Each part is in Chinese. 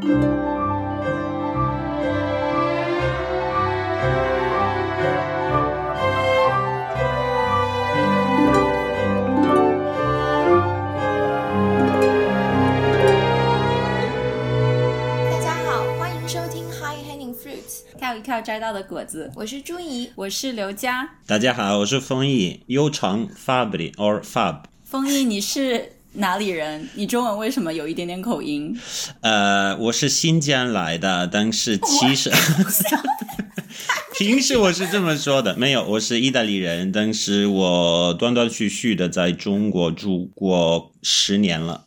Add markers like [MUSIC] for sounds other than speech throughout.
跳一跳摘到的果子，我是朱怡。我是刘佳。大家好，我是丰毅，悠长 Fabri or Fab。丰毅，你是哪里人？你中文为什么有一点点口音？呃，我是新疆来的，但是其实 [LAUGHS] 平时我是这么说的，没有，我是意大利人，但是我断断续续的在中国住过十年了。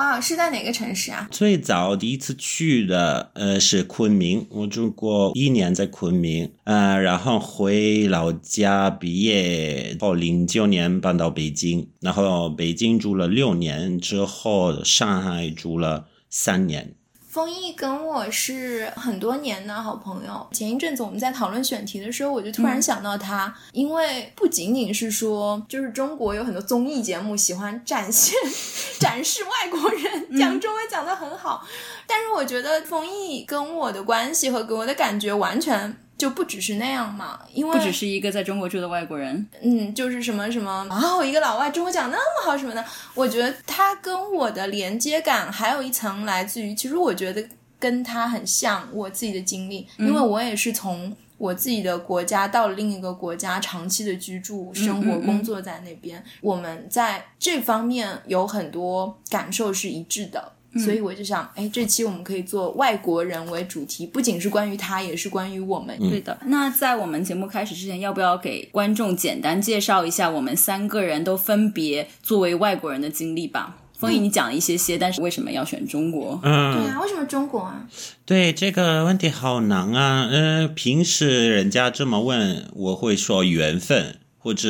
哦，哇，是在哪个城市啊？最早第一次去的呃是昆明，我住过一年在昆明，呃，然后回老家毕业后，零九年搬到北京，然后北京住了六年，之后上海住了三年。丰毅跟我是很多年的好朋友。前一阵子我们在讨论选题的时候，我就突然想到他，因为不仅仅是说，就是中国有很多综艺节目喜欢展现、[LAUGHS] 展示外国人讲中文讲得很好，但是我觉得丰毅跟我的关系和给我的感觉完全。就不只是那样嘛，因为不只是一个在中国住的外国人，嗯，就是什么什么啊，我一个老外中国讲那么好什么的，我觉得他跟我的连接感还有一层来自于，其实我觉得跟他很像我自己的经历，因为我也是从我自己的国家到了另一个国家长期的居住、生活、工作在那边，我们在这方面有很多感受是一致的。所以我就想，哎，这期我们可以做外国人为主题，不仅是关于他，也是关于我们。对的。那在我们节目开始之前，要不要给观众简单介绍一下我们三个人都分别作为外国人的经历吧？丰毅，你讲了一些些，但是为什么要选中国？嗯，对啊，为什么中国啊？对这个问题好难啊。呃，平时人家这么问，我会说缘分。或者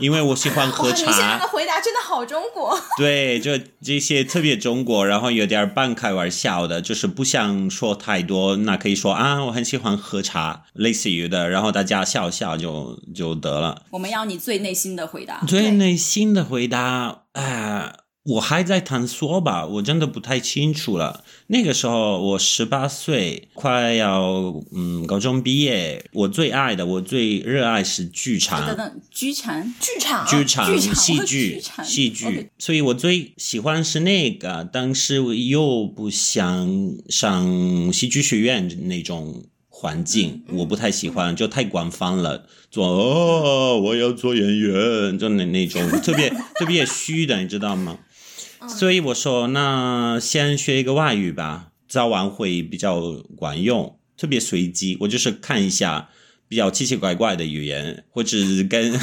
因为我喜欢 [LAUGHS] 喝茶，你现在的回答真的好中国。[LAUGHS] 对，就这些特别中国，然后有点半开玩笑的，就是不想说太多，那可以说啊，我很喜欢喝茶，类似于的，然后大家笑笑就就得了。我们要你最内心的回答，最内心的回答，哎。我还在探索吧，我真的不太清楚了。那个时候我十八岁，快要嗯高中毕业。我最爱的，我最热爱是剧场。等等，剧场，剧场，剧场，戏剧，戏剧。所以我最喜欢是那个，但是我又不想上戏剧学院那种环境，我不太喜欢，就太官方了。做哦，我要做演员，就那那种特别特别虚的，你知道吗？所以我说，那先学一个外语吧，早晚会比较管用，特别随机。我就是看一下比较奇奇怪怪的语言，或者跟，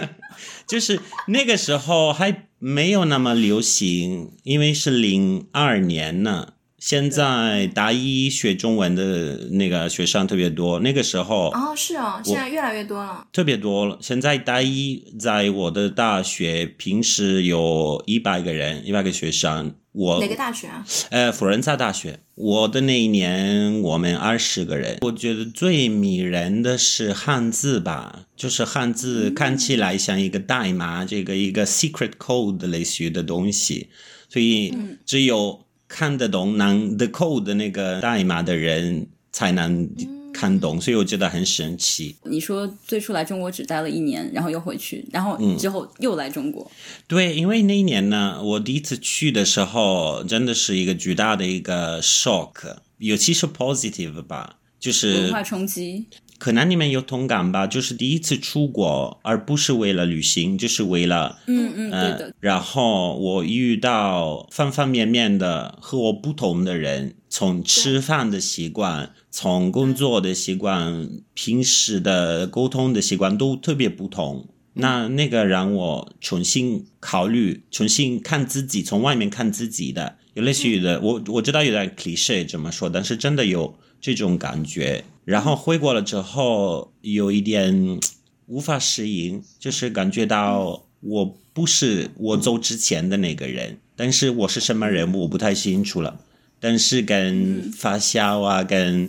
[LAUGHS] 就是那个时候还没有那么流行，因为是零二年呢。现在大一学中文的那个学生特别多，那个时候哦是哦，现在越来越多了，特别多了。现在大一在我的大学，平时有一百个人，一百个学生。我哪个大学啊？呃，佛罗伦萨大学。我的那一年，我们二十个人。我觉得最迷人的是汉字吧，就是汉字看起来像一个代码，这个一个 secret code 类似于的东西，所以只有。看得懂能 the code 的那个代码的人才能看懂，所以我觉得很神奇。你说最初来中国只待了一年，然后又回去，然后之后又来中国。对，因为那一年呢，我第一次去的时候，真的是一个巨大的一个 shock，尤其是 positive 吧，就是文化冲击。可能你们有同感吧，就是第一次出国，而不是为了旅行，就是为了嗯嗯对的。然后我遇到方方面面的和我不同的人，从吃饭的习惯，从工作的习惯，平时的沟通的习惯都特别不同。那那个让我重新考虑，重新看自己，从外面看自己的，有类似于的，我我知道有点 cliche 这么说，但是真的有这种感觉。然后回国了之后，有一点无法适应，就是感觉到我不是我走之前的那个人，但是我是什么人，我不太清楚了。但是跟发小啊，跟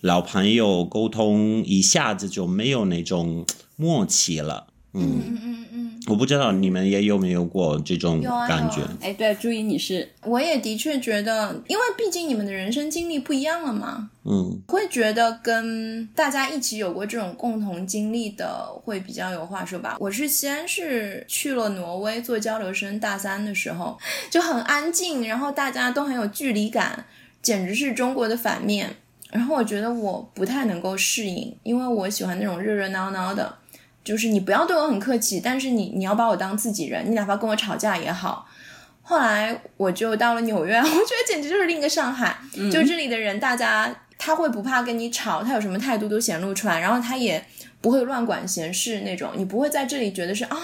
老朋友沟通，一下子就没有那种默契了。嗯嗯嗯嗯。我不知道你们也有没有过这种感觉？哎，对，注意你是我也的确觉得，因为毕竟你们的人生经历不一样了嘛，嗯，会觉得跟大家一起有过这种共同经历的会比较有话说吧。我是先是去了挪威做交流生，大三的时候就很安静，然后大家都很有距离感，简直是中国的反面。然后我觉得我不太能够适应，因为我喜欢那种热热闹闹的，就是你不要对我很客气，但是你你要把我当自己人，你哪怕跟我吵架也好。后来我就到了纽约，[LAUGHS] 我觉得简直就是另一个上海。就这里的人，大家他会不怕跟你吵，他有什么态度都显露出来，然后他也不会乱管闲事那种。你不会在这里觉得是啊，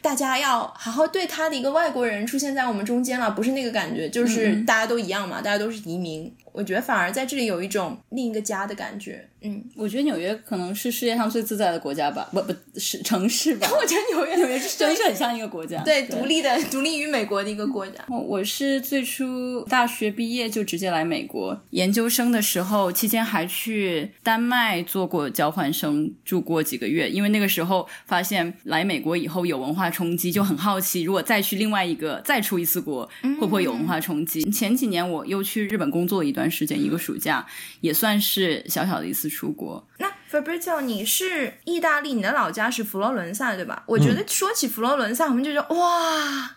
大家要好好对他的一个外国人出现在我们中间了，不是那个感觉，就是大家都一样嘛，大家都是移民。我觉得反而在这里有一种另一个家的感觉。嗯，我觉得纽约可能是世界上最自在的国家吧，不不是城市吧？[LAUGHS] 我觉得纽约纽约真是很像一个国家，对独立的独立于美国的一个国家。我我是最初大学毕业就直接来美国，研究生的时候期间还去丹麦做过交换生，住过几个月。因为那个时候发现来美国以后有文化冲击，就很好奇，如果再去另外一个再出一次国，会不会有文化冲击？前几年我又去日本工作一段时间，一个暑假，也算是小小的一次出国。那 Fabrizio，你是意大利，你的老家是佛罗伦萨对吧？我觉得说起佛罗伦萨，我们就觉得哇，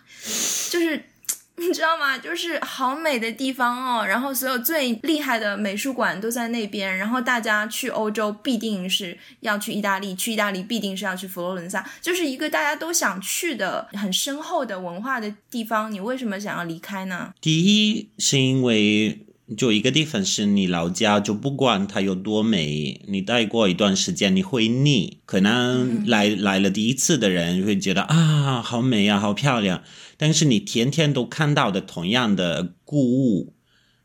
就是 [LAUGHS] 你知道吗？就是好美的地方哦。然后所有最厉害的美术馆都在那边。然后大家去欧洲必定是要去意大利，去意大利必定是要去佛罗伦萨，就是一个大家都想去的很深厚的文化的地方。你为什么想要离开呢？第一是因为就一个地方是你老家，就不管它有多美，你待过一段时间你会腻。可能来、来了第一次的人会觉得啊，好美啊，好漂亮。但是你天天都看到的同样的故物，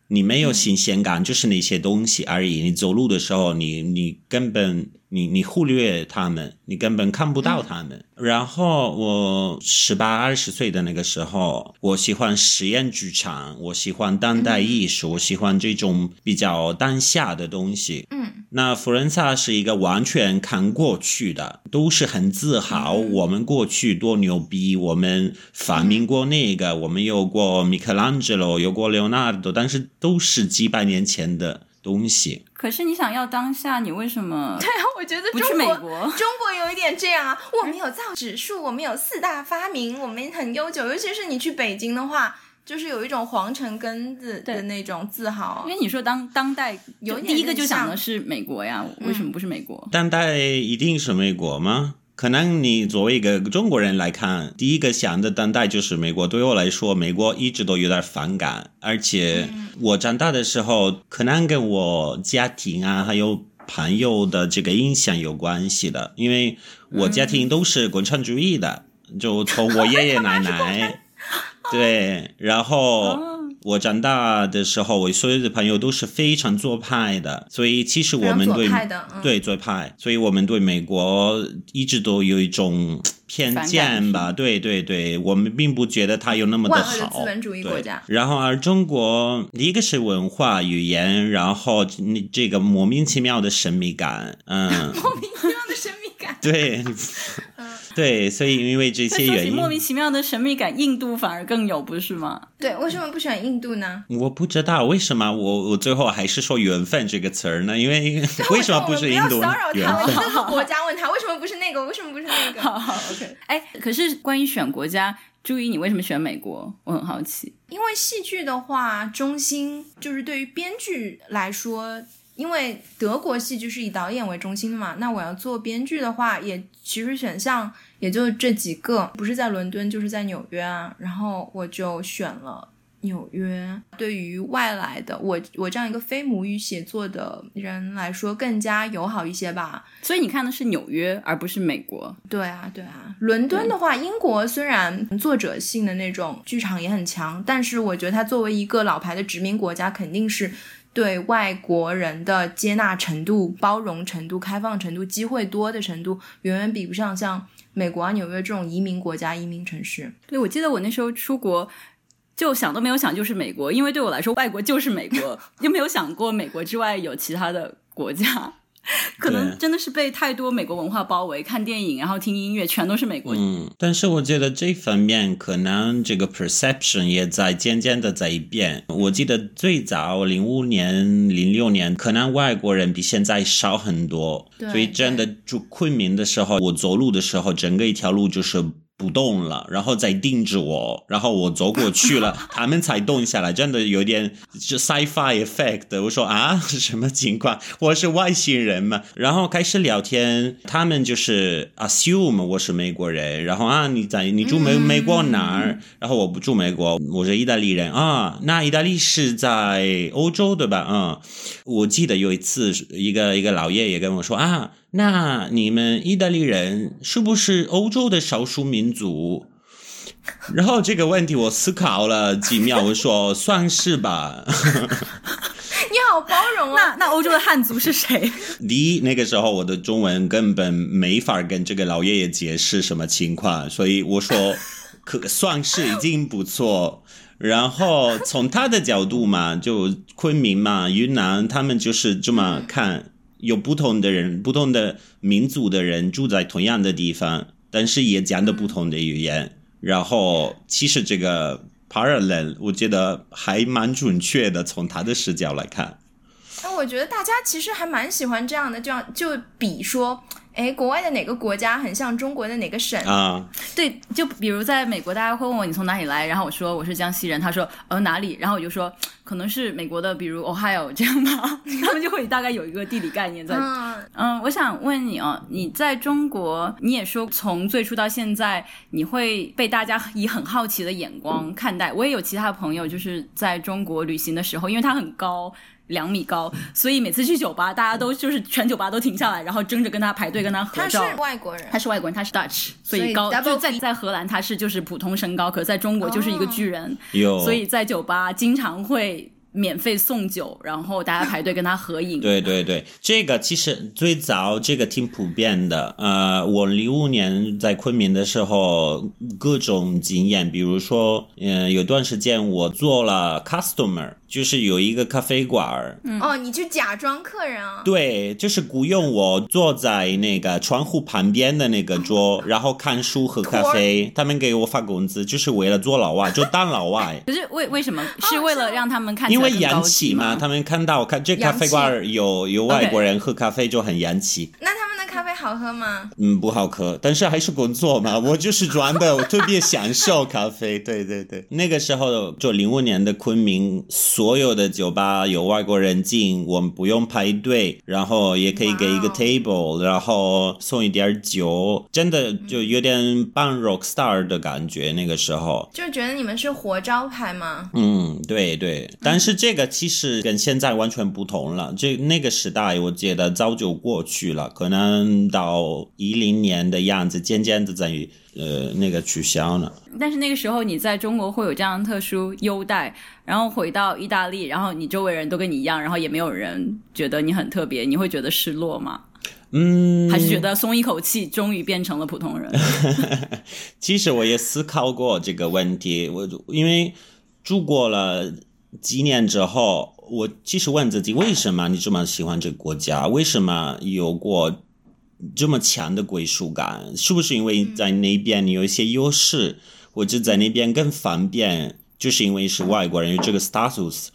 你没有新鲜感，就是那些东西而已。你走路的时候，你你根本你你忽略他们，你根本看不到他们。然后我十八二十岁的那个时候，我喜欢实验剧场，我喜欢当代艺术，我喜欢这种比较当下的东西。嗯，那佛罗伦萨是一个完全看过去的，都是很自豪，我们过去多牛逼，我们发明过那个，我们有过米开朗基罗，有过 Leonardo，但是都是几百年前的东西。可是你想要当下，你为什么对啊，我觉得不去美中国国？中国有一点这样啊，[LAUGHS] 我们有造纸术，我们有四大发明，我们很悠久。尤其是你去北京的话，就是有一种皇城根子的那种自豪因。为你说当当代有第一个就想的是美国呀，为什么不是美国？当代一定是美国吗？可能你作为一个中国人来看，第一个想的当代就是美国。对我来说，美国一直都有点反感，而且我长大的时候，可能跟我家庭啊，还有朋友的这个影响有关系的，因为我家庭都是共产主义的，就从我爷爷奶奶，[LAUGHS] 对，然后。我长大的时候，我所有的朋友都是非常左派的，所以其实我们对对左派，所以我们对美国一直都有一种偏见吧？对对对，我们并不觉得它有那么的好。资本主义国对家，然后而中国，一个是文化语言，然后你这个莫名其妙的神秘感，嗯，[LAUGHS] 莫名其妙的神秘感。对，对，所以因为这些原因，莫名其妙的神秘感，印度反而更有，不是吗？对，为什么不选印度呢？我不知道为什么我我最后还是说缘分这个词儿呢？因为为什么不是印度骚扰缘他，我分们？这个国家问他为什么不是那个，为什么不是那个？好好，OK。哎，可是关于选国家，注意你为什么选美国？我很好奇。因为戏剧的话，中心就是对于编剧来说，因为德国戏剧是以导演为中心的嘛，那我要做编剧的话，也其实选项也就这几个，不是在伦敦就是在纽约啊，然后我就选了。纽约对于外来的我我这样一个非母语写作的人来说更加友好一些吧，所以你看的是纽约，而不是美国。对啊，对啊。伦敦的话，英国虽然作者性的那种剧场也很强，但是我觉得它作为一个老牌的殖民国家，肯定是对外国人的接纳程度、包容程度、开放程度、机会多的程度，远远比不上像美国啊、纽约这种移民国家、移民城市。对，我记得我那时候出国。就想都没有想，就是美国，因为对我来说，外国就是美国，[LAUGHS] 又没有想过美国之外有其他的国家。[LAUGHS] 可能真的是被太多美国文化包围，看电影然后听音乐全都是美国。嗯，但是我觉得这方面可能这个 perception 也在渐渐的在变。我记得最早零五年、零六年，可能外国人比现在少很多，所以真的住昆明的时候，我走路的时候，整个一条路就是。不动了，然后再盯着我，然后我走过去了，[LAUGHS] 他们才动下来，真的有点就 sci-fi effect。我说啊，什么情况？我是外星人嘛？然后开始聊天，他们就是 assume 我是美国人，然后啊，你在你住美美国哪儿？然后我不住美国，我是意大利人啊。那意大利是在欧洲对吧？嗯，我记得有一次，一个一个老爷爷跟我说啊。那你们意大利人是不是欧洲的少数民族？然后这个问题我思考了几秒，我说算是吧。[LAUGHS] 你好包容啊！那那欧洲的汉族是谁？第一，那个时候我的中文根本没法跟这个老爷爷解释什么情况，所以我说 [LAUGHS] 可算是已经不错。然后从他的角度嘛，就昆明嘛、云南，他们就是这么看。有不同的人，不同的民族的人住在同样的地方，但是也讲的不同的语言。然后，其实这个 parallel 我觉得还蛮准确的，从他的视角来看。那我觉得大家其实还蛮喜欢这样的，这样就比说。哎，国外的哪个国家很像中国的哪个省啊？对，就比如在美国，大家会问我你从哪里来，然后我说我是江西人，他说呃哪里，然后我就说可能是美国的，比如 Ohio 这样吧，[LAUGHS] 他们就会大概有一个地理概念在。嗯，我想问你哦，你在中国，你也说从最初到现在，你会被大家以很好奇的眼光看待。我也有其他朋友就是在中国旅行的时候，因为他很高。两米高，所以每次去酒吧，大家都就是全酒吧都停下来，然后争着跟他排队跟他合照。他是外国人，他是外国人，他是 Dutch，所以高就在在荷兰他是就是普通身高，可在中国就是一个巨人，所以在酒吧经常会。免费送酒，然后大家排队跟他合影。[LAUGHS] 对对对，这个其实最早这个挺普遍的。呃，我零五年在昆明的时候，各种经验，比如说，嗯，有段时间我做了 customer，就是有一个咖啡馆。哦，你去假装客人啊？对，就是雇佣我坐在那个窗户旁边的那个桌，然后看书喝咖啡。他们给我发工资，就是为了做老外，[LAUGHS] 就当老外。可是为为什么？是为了让他们看。因为洋气嘛，他们看到看这咖啡馆有有外国人喝咖啡就很洋气。那他们的咖啡好喝吗？嗯，不好喝，但是还是工作嘛，[LAUGHS] 我就是装的，我特别享受咖啡。对对对，那个时候就零五年的昆明，所有的酒吧有外国人进，我们不用排队，然后也可以给一个 table，然后送一点酒，真的就有点半 rock star 的感觉。那个时候就觉得你们是活招牌吗？嗯，对对，但是。这个其实跟现在完全不同了，这那个时代我觉得早就过去了，可能到一零年的样子，渐渐的在呃那个取消了。但是那个时候你在中国会有这样特殊优待，然后回到意大利，然后你周围人都跟你一样，然后也没有人觉得你很特别，你会觉得失落吗？嗯，还是觉得松一口气，终于变成了普通人。[LAUGHS] 其实我也思考过这个问题，我因为住过了。几年之后，我其实问自己：为什么你这么喜欢这个国家？为什么有过这么强的归属感？是不是因为在那边你有一些优势，或者在那边更方便？就是因为是外国人有这个 status，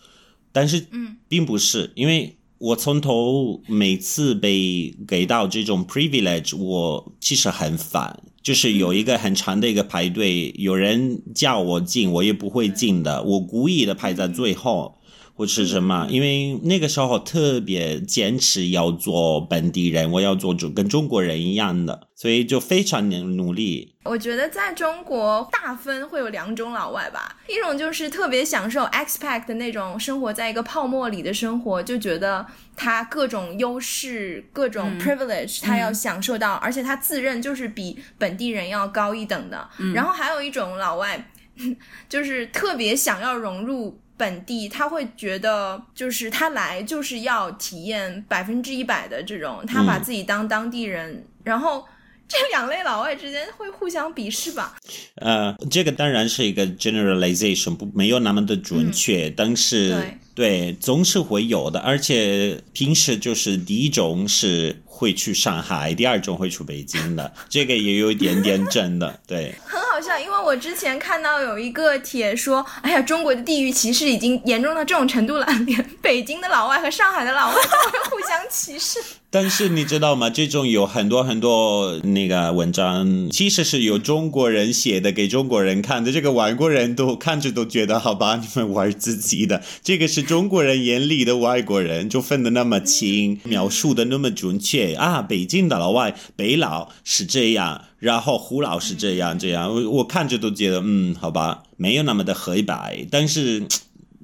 但是并不是，因为我从头每次被给到这种 privilege，我其实很烦。就是有一个很长的一个排队，有人叫我进，我也不会进的。我故意的排在最后，或是什么？因为那个时候特别坚持要做本地人，我要做中跟中国人一样的。所以就非常努力。我觉得在中国大分会有两种老外吧，一种就是特别享受 expat 的那种生活在一个泡沫里的生活，就觉得他各种优势、各种 privilege 他要享受到，而且他自认就是比本地人要高一等的。然后还有一种老外，[LAUGHS] 就是特别想要融入本地，他会觉得就是他来就是要体验百分之一百的这种，他把自己当当地人，然后。这两类老外之间会互相鄙视吧？呃，这个当然是一个 generalization，不没有那么的准确，但是对对总是会有的，而且平时就是第一种是会去上海，第二种会去北京的，这个也有一点点真的，对。像，因为我之前看到有一个帖说，哎呀，中国的地域歧视已经严重到这种程度了，连北京的老外和上海的老外都会互相歧视。但是你知道吗？这种有很多很多那个文章，其实是有中国人写的，给中国人看的。这个外国人都看着都觉得，好吧，你们玩自己的。这个是中国人眼里的外国人，就分得那么清，描述的那么准确啊。北京的老外，北佬是这样，然后胡老是这样，这样。我我看着都觉得，嗯，好吧，没有那么的黑白，但是。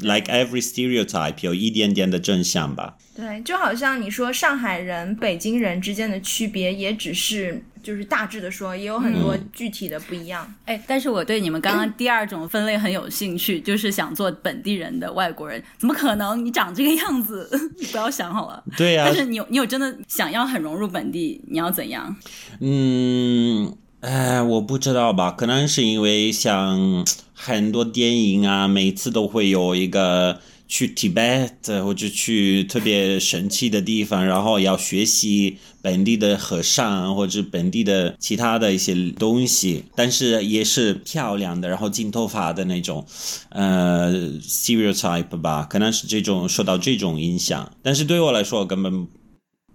Like every stereotype，有一点点的真相吧。对，就好像你说上海人、北京人之间的区别，也只是就是大致的说，也有很多具体的不一样。哎，但是我对你们刚刚第二种分类很有兴趣，就是想做本地人的外国人，怎么可能？你长这个样子，[LAUGHS] 你不要想好了。对呀、但是你有你有真的想要很融入本地，你要怎样？嗯，哎，我不知道吧，可能是因为像很多电影啊，每次都会有一个去 Tibet 或者去特别神奇的地方，然后要学习本地的和尚或者本地的其他的一些东西，但是也是漂亮的，然后金头发的那种，呃，stereotype 吧，可能是这种受到这种影响，但是对我来说根本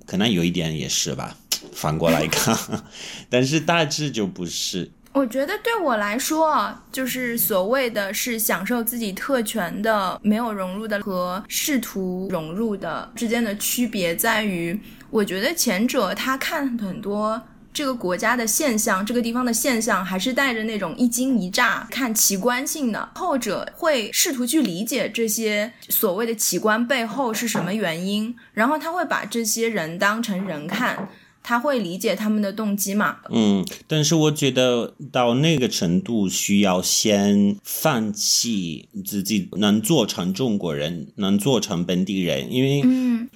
可能有一点也是吧。反过来看，[LAUGHS] 但是大致就不是。我觉得对我来说，就是所谓的是享受自己特权的、没有融入的和试图融入的之间的区别在于，我觉得前者他看很多。这个国家的现象，这个地方的现象，还是带着那种一惊一乍、看奇观性的；后者会试图去理解这些所谓的奇观背后是什么原因，然后他会把这些人当成人看。他会理解他们的动机嘛？嗯，但是我觉得到那个程度，需要先放弃自己能做成中国人，能做成本地人，因为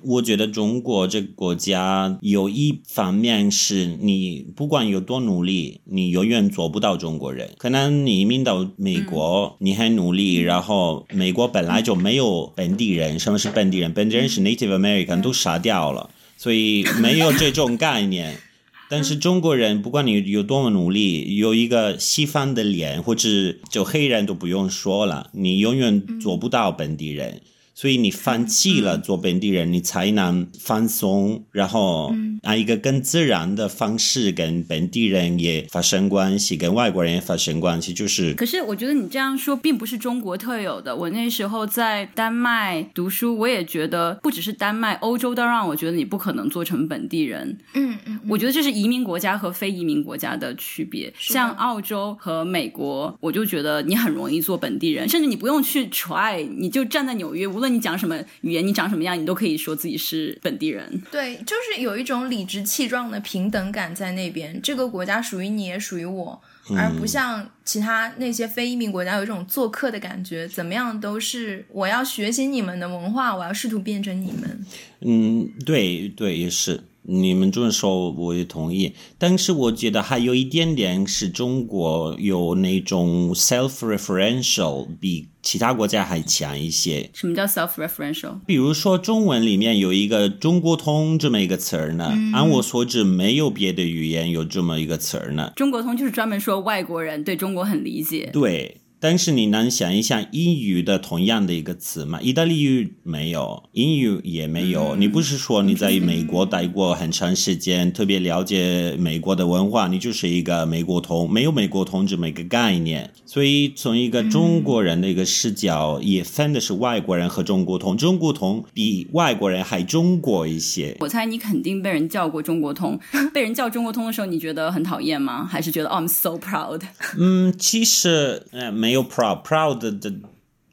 我觉得中国这个国家有一方面是你不管有多努力，你永远做不到中国人。可能你移民到美国，你很努力，然后美国本来就没有本地人，什么是本地人？本地人是 Native American 都杀掉了。所以没有这种概念，[LAUGHS] 但是中国人不管你有多么努力，有一个西方的脸，或者就黑人都不用说了，你永远做不到本地人。所以你放弃了做本地人，你才能放松，然后按一个更自然的方式跟本地人也发生关系，跟外国人也发生关系，就是。可是我觉得你这样说并不是中国特有的。我那时候在丹麦读书，我也觉得不只是丹麦，欧洲都让我觉得你不可能做成本地人。嗯嗯，我觉得这是移民国家和非移民国家的区别。像澳洲和美国，我就觉得你很容易做本地人，甚至你不用去 try，你就站在纽约，无论你讲什么语言，你长什么样，你都可以说自己是本地人。对，就是有一种理直气壮的平等感在那边。这个国家属于你，也属于我，而不像其他那些非移民国家有一种做客的感觉。怎么样都是我要学习你们的文化，我要试图变成你们。嗯，对对，也是。你们这么说我也同意，但是我觉得还有一点点是中国有那种 self-referential 比其他国家还强一些。什么叫 self-referential？比如说中文里面有一个“中国通”这么一个词儿呢，按我所知没有别的语言有这么一个词儿呢。中国通就是专门说外国人对中国很理解。对。但是你能想一想英语的同样的一个词吗？意大利语没有，英语也没有。你不是说你在美国待过很长时间，特别了解美国的文化，你就是一个美国通，没有美国通这么一个概念。所以从一个中国人的一个视角，也分的是外国人和中国通。中国通比外国人还中国一些。我猜你肯定被人叫过中国通，[LAUGHS] 被人叫中国通的时候，你觉得很讨厌吗？还是觉得 I'm so proud？嗯，其实呃没有 proud proud 的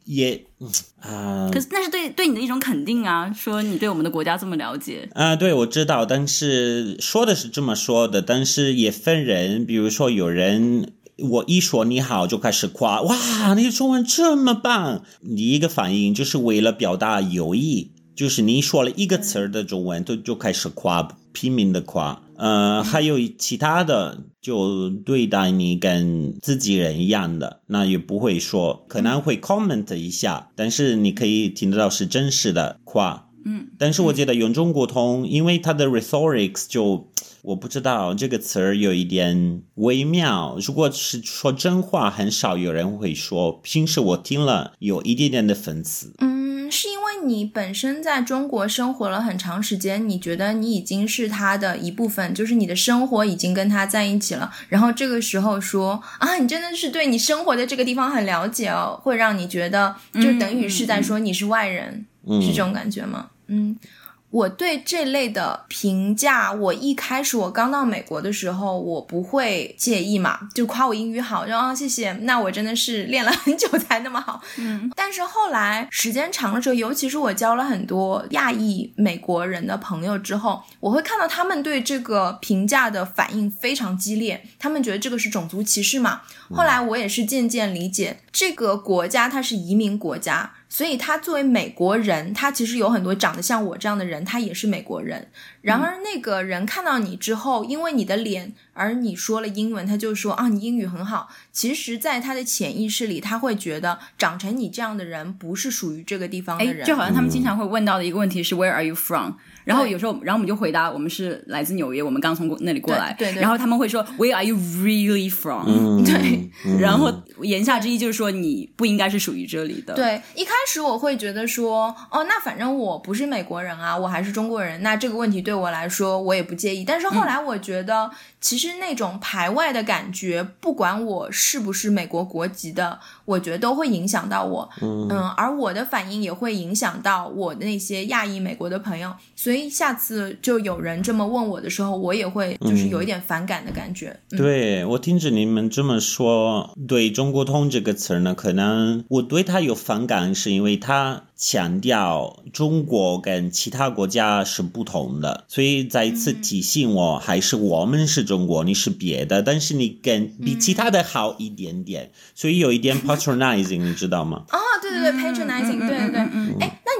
也啊，可是那是对对你的一种肯定啊，说你对我们的国家这么了解啊，对我知道，但是说的是这么说的，但是也分人，比如说有人。我一说你好就开始夸，哇，你的中文这么棒！你一个反应就是为了表达友谊，就是你说了一个词儿的中文，就就开始夸，拼命的夸。呃，还有其他的，就对待你跟自己人一样的，那也不会说，可能会 comment 一下，但是你可以听得到是真实的话。嗯，但是我觉得用中国通，因为它的 rhetorics 就我不知道这个词儿有一点微妙。如果是说真话，很少有人会说。平时我听了有一点点的讽刺。嗯，你本身在中国生活了很长时间，你觉得你已经是他的一部分，就是你的生活已经跟他在一起了。然后这个时候说啊，你真的是对你生活的这个地方很了解哦，会让你觉得就等于是在说你是外人，是这种感觉吗？嗯，我对这类的评价，我一开始我刚到美国的时候，我不会介意嘛，就夸我英语好，然后、啊、谢谢，那我真的是练了很久才那么好。嗯，但是后来时间长了之后，尤其是我交了很多亚裔美国人的朋友之后，我会看到他们对这个评价的反应非常激烈，他们觉得这个是种族歧视嘛。后来我也是渐渐理解，这个国家它是移民国家。所以他作为美国人，他其实有很多长得像我这样的人，他也是美国人。然而那个人看到你之后，因为你的脸，而你说了英文，他就说啊，你英语很好。其实，在他的潜意识里，他会觉得长成你这样的人不是属于这个地方的人。就好像他们经常会问到的一个问题是 Where are you from？然后有时候，然后我们就回答我们是来自纽约，我们刚从那里过来。对对。然后他们会说 Where are you really from？、嗯、对。然后言下之意就是说你不应该是属于这里的。对，一开始我会觉得说，哦，那反正我不是美国人啊，我还是中国人，那这个问题对我来说我也不介意。但是后来我觉得，嗯、其实那种排外的感觉，不管我是不是美国国籍的，我觉得都会影响到我。嗯嗯，而我的反应也会影响到我的那些亚裔美国的朋友。所以下次就有人这么问我的时候，我也会就是有一点反感的感觉。嗯、对我听着你们这么说，对中国通这个词呢，可能我对它有反感，是因为它强调中国跟其他国家是不同的，所以再一次提醒我，还是我们是中国，你是别的，但是你跟比其他的好一点点，所以有一点 patronizing，你知道吗？哦，对对对，patronizing，对对对，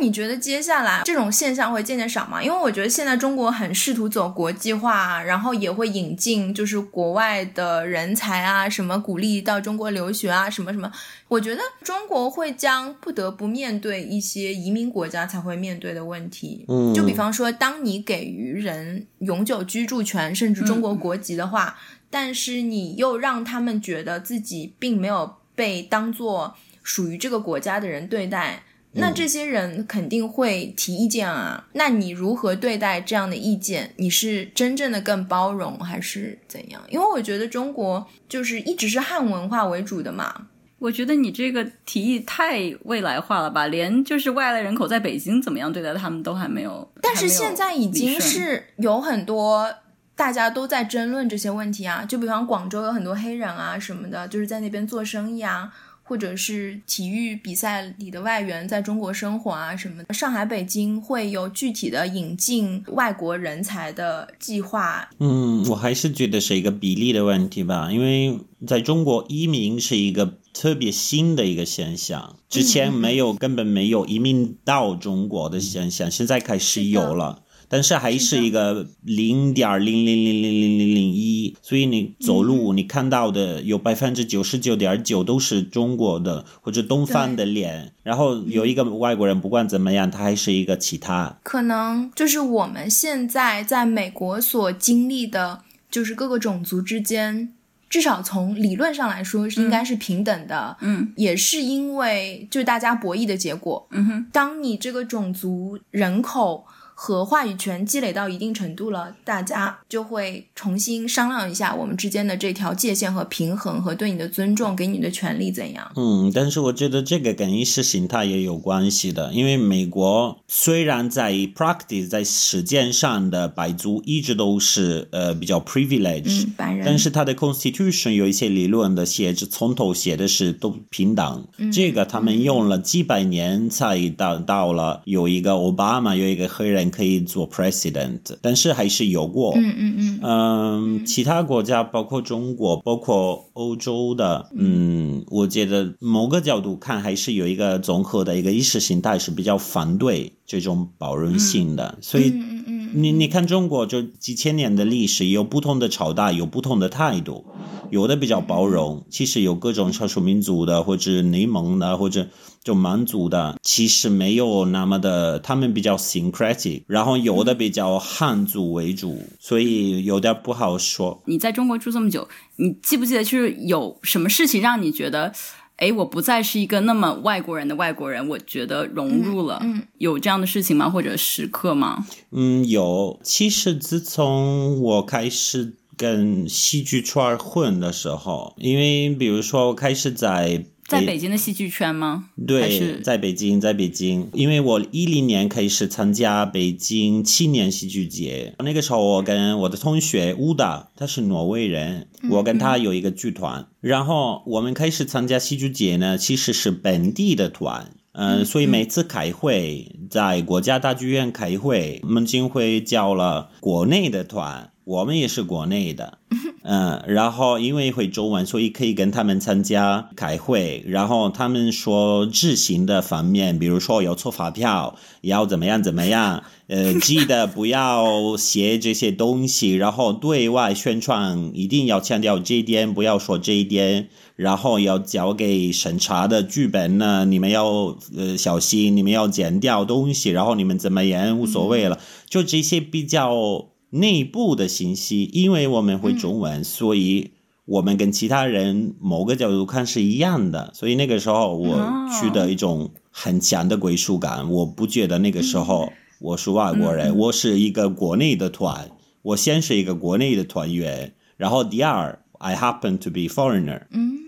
你觉得接下来这种现象会渐渐少吗？因为我觉得现在中国很试图走国际化，然后也会引进就是国外的人才啊，什么鼓励到中国留学啊，什么什么。我觉得中国会将不得不面对一些移民国家才会面对的问题。嗯，就比方说，当你给予人永久居住权，甚至中国国籍的话，嗯、但是你又让他们觉得自己并没有被当做属于这个国家的人对待。那这些人肯定会提意见啊，那你如何对待这样的意见？你是真正的更包容，还是怎样？因为我觉得中国就是一直是汉文化为主的嘛。我觉得你这个提议太未来化了吧，连就是外来人口在北京怎么样对待他们都还没有。但是现在已经是有很多大家都在争论这些问题啊，就比方广州有很多黑人啊什么的，就是在那边做生意啊。或者是体育比赛里的外援在中国生活啊什么的，上海、北京会有具体的引进外国人才的计划。嗯，我还是觉得是一个比例的问题吧，因为在中国移民是一个特别新的一个现象，之前没有，根本没有移民到中国的现象，现在开始有了。但是还是一个零点零零零零零零零一，所以你走路你看到的有百分之九十九点九都是中国的或者东方的脸，然后有一个外国人，不管怎么样，他还是一个其他。可能就是我们现在在美国所经历的，就是各个种族之间，至少从理论上来说是应该是平等的。嗯，也是因为就是大家博弈的结果。嗯哼，当你这个种族人口。和话语权积累到一定程度了，大家就会重新商量一下我们之间的这条界限和平衡，和对你的尊重，给你的权利怎样。嗯，但是我觉得这个跟意识形态也有关系的，因为美国虽然在 practice 在实践上的白族一直都是呃比较 privilege，、嗯、白人，但是它的 constitution 有一些理论的写着从头写的是都平等，嗯、这个他们用了几百年才到到了有一个奥巴马有一个黑人。可以做 president，但是还是有过。嗯嗯嗯。嗯，其他国家包括中国，包括欧洲的，嗯，我觉得某个角度看，还是有一个综合的一个意识形态是比较反对这种包容性的，所以。嗯嗯嗯你你看中国就几千年的历史，有不同的朝代，有不同的态度，有的比较包容，其实有各种少数民族的，或者内蒙的，或者就满族的，其实没有那么的，他们比较 syncretic，然后有的比较汉族为主，所以有点不好说。你在中国住这么久，你记不记得就是有什么事情让你觉得？哎，我不再是一个那么外国人的外国人，我觉得融入了。嗯，有这样的事情吗？或者时刻吗？嗯，有。其实自从我开始跟戏剧圈混的时候，因为比如说我开始在。在北京的戏剧圈吗？对，在北京，在北京，因为我一零年开始参加北京青年戏剧节，那个时候我跟我的同学乌达，他是挪威人，我跟他有一个剧团，然后我们开始参加戏剧节呢，其实是本地的团，嗯，所以每次开会在国家大剧院开会，孟京辉叫了国内的团。我们也是国内的，[LAUGHS] 嗯，然后因为会中文，所以可以跟他们参加开会。然后他们说执行的方面，比如说要抽发票，要怎么样怎么样，[LAUGHS] 呃，记得不要写这些东西。然后对外宣传一定要强调这一点，不要说这一点。然后要交给审查的剧本呢，你们要呃小心，你们要剪掉东西。然后你们怎么演无所谓了，就这些比较。内部的信息，因为我们会中文，所以我们跟其他人某个角度看是一样的。所以那个时候我取得一种很强的归属感。我不觉得那个时候我是外国人，我是一个国内的团。我先是一个国内的团员，然后第二，I happen to be foreigner。嗯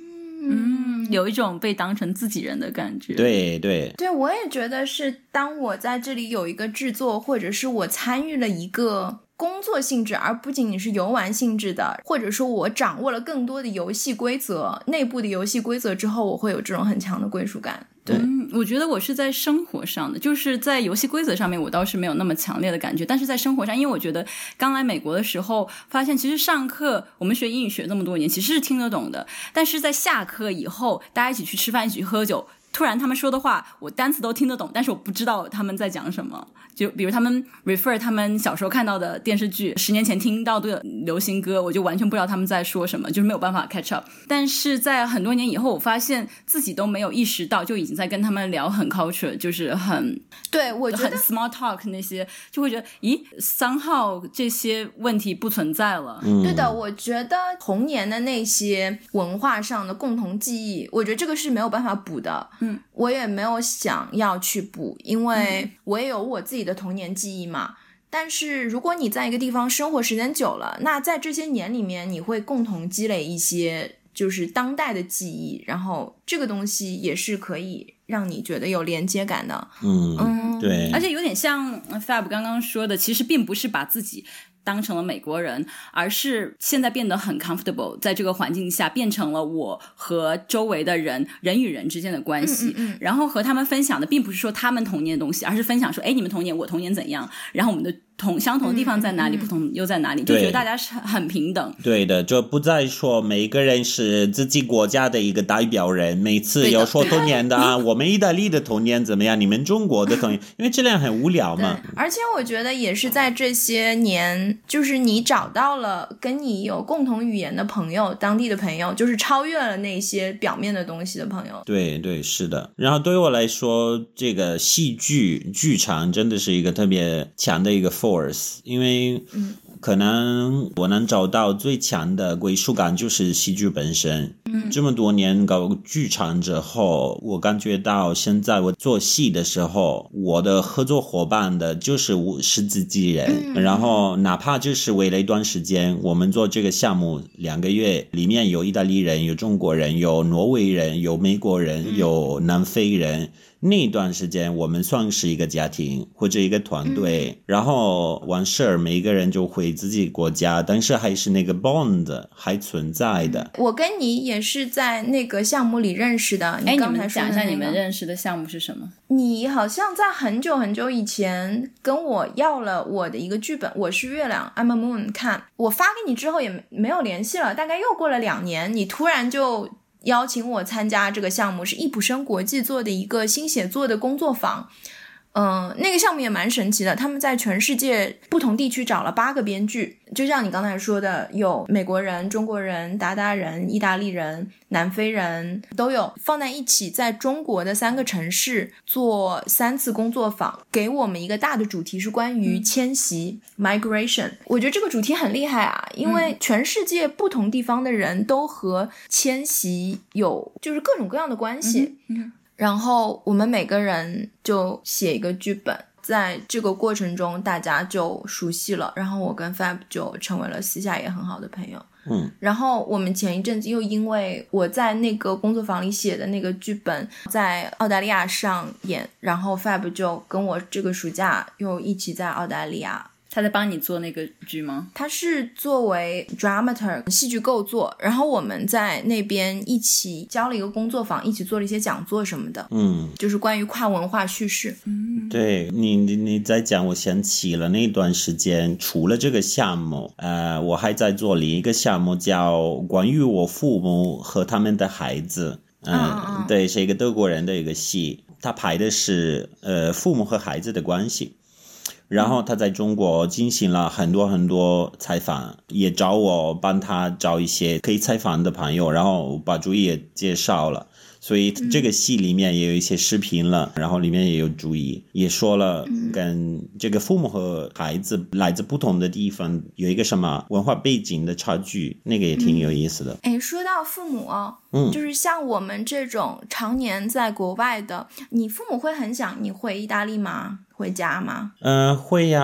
嗯，有一种被当成自己人的感觉。对对对，我也觉得是。当我在这里有一个制作，或者是我参与了一个。工作性质，而不仅仅是游玩性质的，或者说我掌握了更多的游戏规则、内部的游戏规则之后，我会有这种很强的归属感。对，我觉得我是在生活上的，就是在游戏规则上面，我倒是没有那么强烈的感觉。但是在生活上，因为我觉得刚来美国的时候，发现其实上课我们学英语学这么多年，其实是听得懂的。但是在下课以后，大家一起去吃饭，一起去喝酒。突然，他们说的话我单词都听得懂，但是我不知道他们在讲什么。就比如他们 refer 他们小时候看到的电视剧，十年前听到的流行歌，我就完全不知道他们在说什么，就是没有办法 catch up。但是在很多年以后，我发现自己都没有意识到，就已经在跟他们聊很 culture，就是很对我觉得 small talk 那些，就会觉得咦，三号这些问题不存在了。对的，我觉得童年的那些文化上的共同记忆，我觉得这个是没有办法补的。嗯，我也没有想要去补，因为我也有我自己的童年记忆嘛。但是如果你在一个地方生活时间久了，那在这些年里面，你会共同积累一些就是当代的记忆，然后这个东西也是可以让你觉得有连接感的。嗯嗯，对，而且有点像 Fab 刚刚说的，其实并不是把自己。当成了美国人，而是现在变得很 comfortable，在这个环境下变成了我和周围的人人与人之间的关系，然后和他们分享的并不是说他们童年的东西，而是分享说，哎，你们童年，我童年怎样，然后我们的。同相同的地方在哪里？不同又在哪里？就觉得大家是很平等。对的，就不再说每个人是自己国家的一个代表人。每次要说童年的啊，[LAUGHS] 我们意大利的童年怎么样？你们中国的童年，因为这样很无聊嘛。而且我觉得也是在这些年，就是你找到了跟你有共同语言的朋友，当地的朋友，就是超越了那些表面的东西的朋友。对对，是的。然后对于我来说，这个戏剧剧场真的是一个特别强的一个。force，因为可能我能找到最强的归属感就是戏剧本身。这么多年搞剧场之后，我感觉到现在我做戏的时候，我的合作伙伴的就是我是自己人。然后哪怕就是为了一段时间，我们做这个项目两个月，里面有意大利人，有中国人，有挪威人，有美国人，有南非人。那段时间，我们算是一个家庭或者一个团队，然后完事儿，每一个人就回自己国家，但是还是那个 bond 还存在的。我跟你也是在那个项目里认识的。哎，你们讲一下你们认识的项目是什么？你好像在很久很久以前跟我要了我的一个剧本，我是月亮，I'm a moon。看我发给你之后也没有联系了，大概又过了两年，你突然就。邀请我参加这个项目是易卜生国际做的一个新写作的工作坊，嗯，那个项目也蛮神奇的，他们在全世界不同地区找了八个编剧，就像你刚才说的，有美国人、中国人、达达人、意大利人、南非人都有放在一起，在中国的三个城市做三次工作坊，给我们一个大的主题是关于迁徙 （migration）。我觉得这个主题很厉害啊，因为全世界不同地方的人都和迁徙有就是各种各样的关系。然后我们每个人就写一个剧本，在这个过程中大家就熟悉了。然后我跟 Fab 就成为了私下也很好的朋友。嗯，然后我们前一阵子又因为我在那个工作坊里写的那个剧本在澳大利亚上演，然后 Fab 就跟我这个暑假又一起在澳大利亚。他在帮你做那个剧吗？他是作为 dramaturg 戏剧构作，然后我们在那边一起交了一个工作坊，一起做了一些讲座什么的，嗯，就是关于跨文化叙事。嗯对你，你你在讲，我想起了那段时间，除了这个项目，呃，我还在做另一个项目，叫关于我父母和他们的孩子。嗯，对，是一个德国人的一个戏，他拍的是呃父母和孩子的关系。然后他在中国进行了很多很多采访，也找我帮他找一些可以采访的朋友，然后把主意也介绍了。所以这个戏里面也有一些视频了，然后里面也有注意，也说了跟这个父母和孩子来自不同的地方有一个什么文化背景的差距，那个也挺有意思的。哎，说到父母哦，嗯就是像我们这种常年在国外的，你父母会很想你回意大利吗？回家吗？嗯，会呀。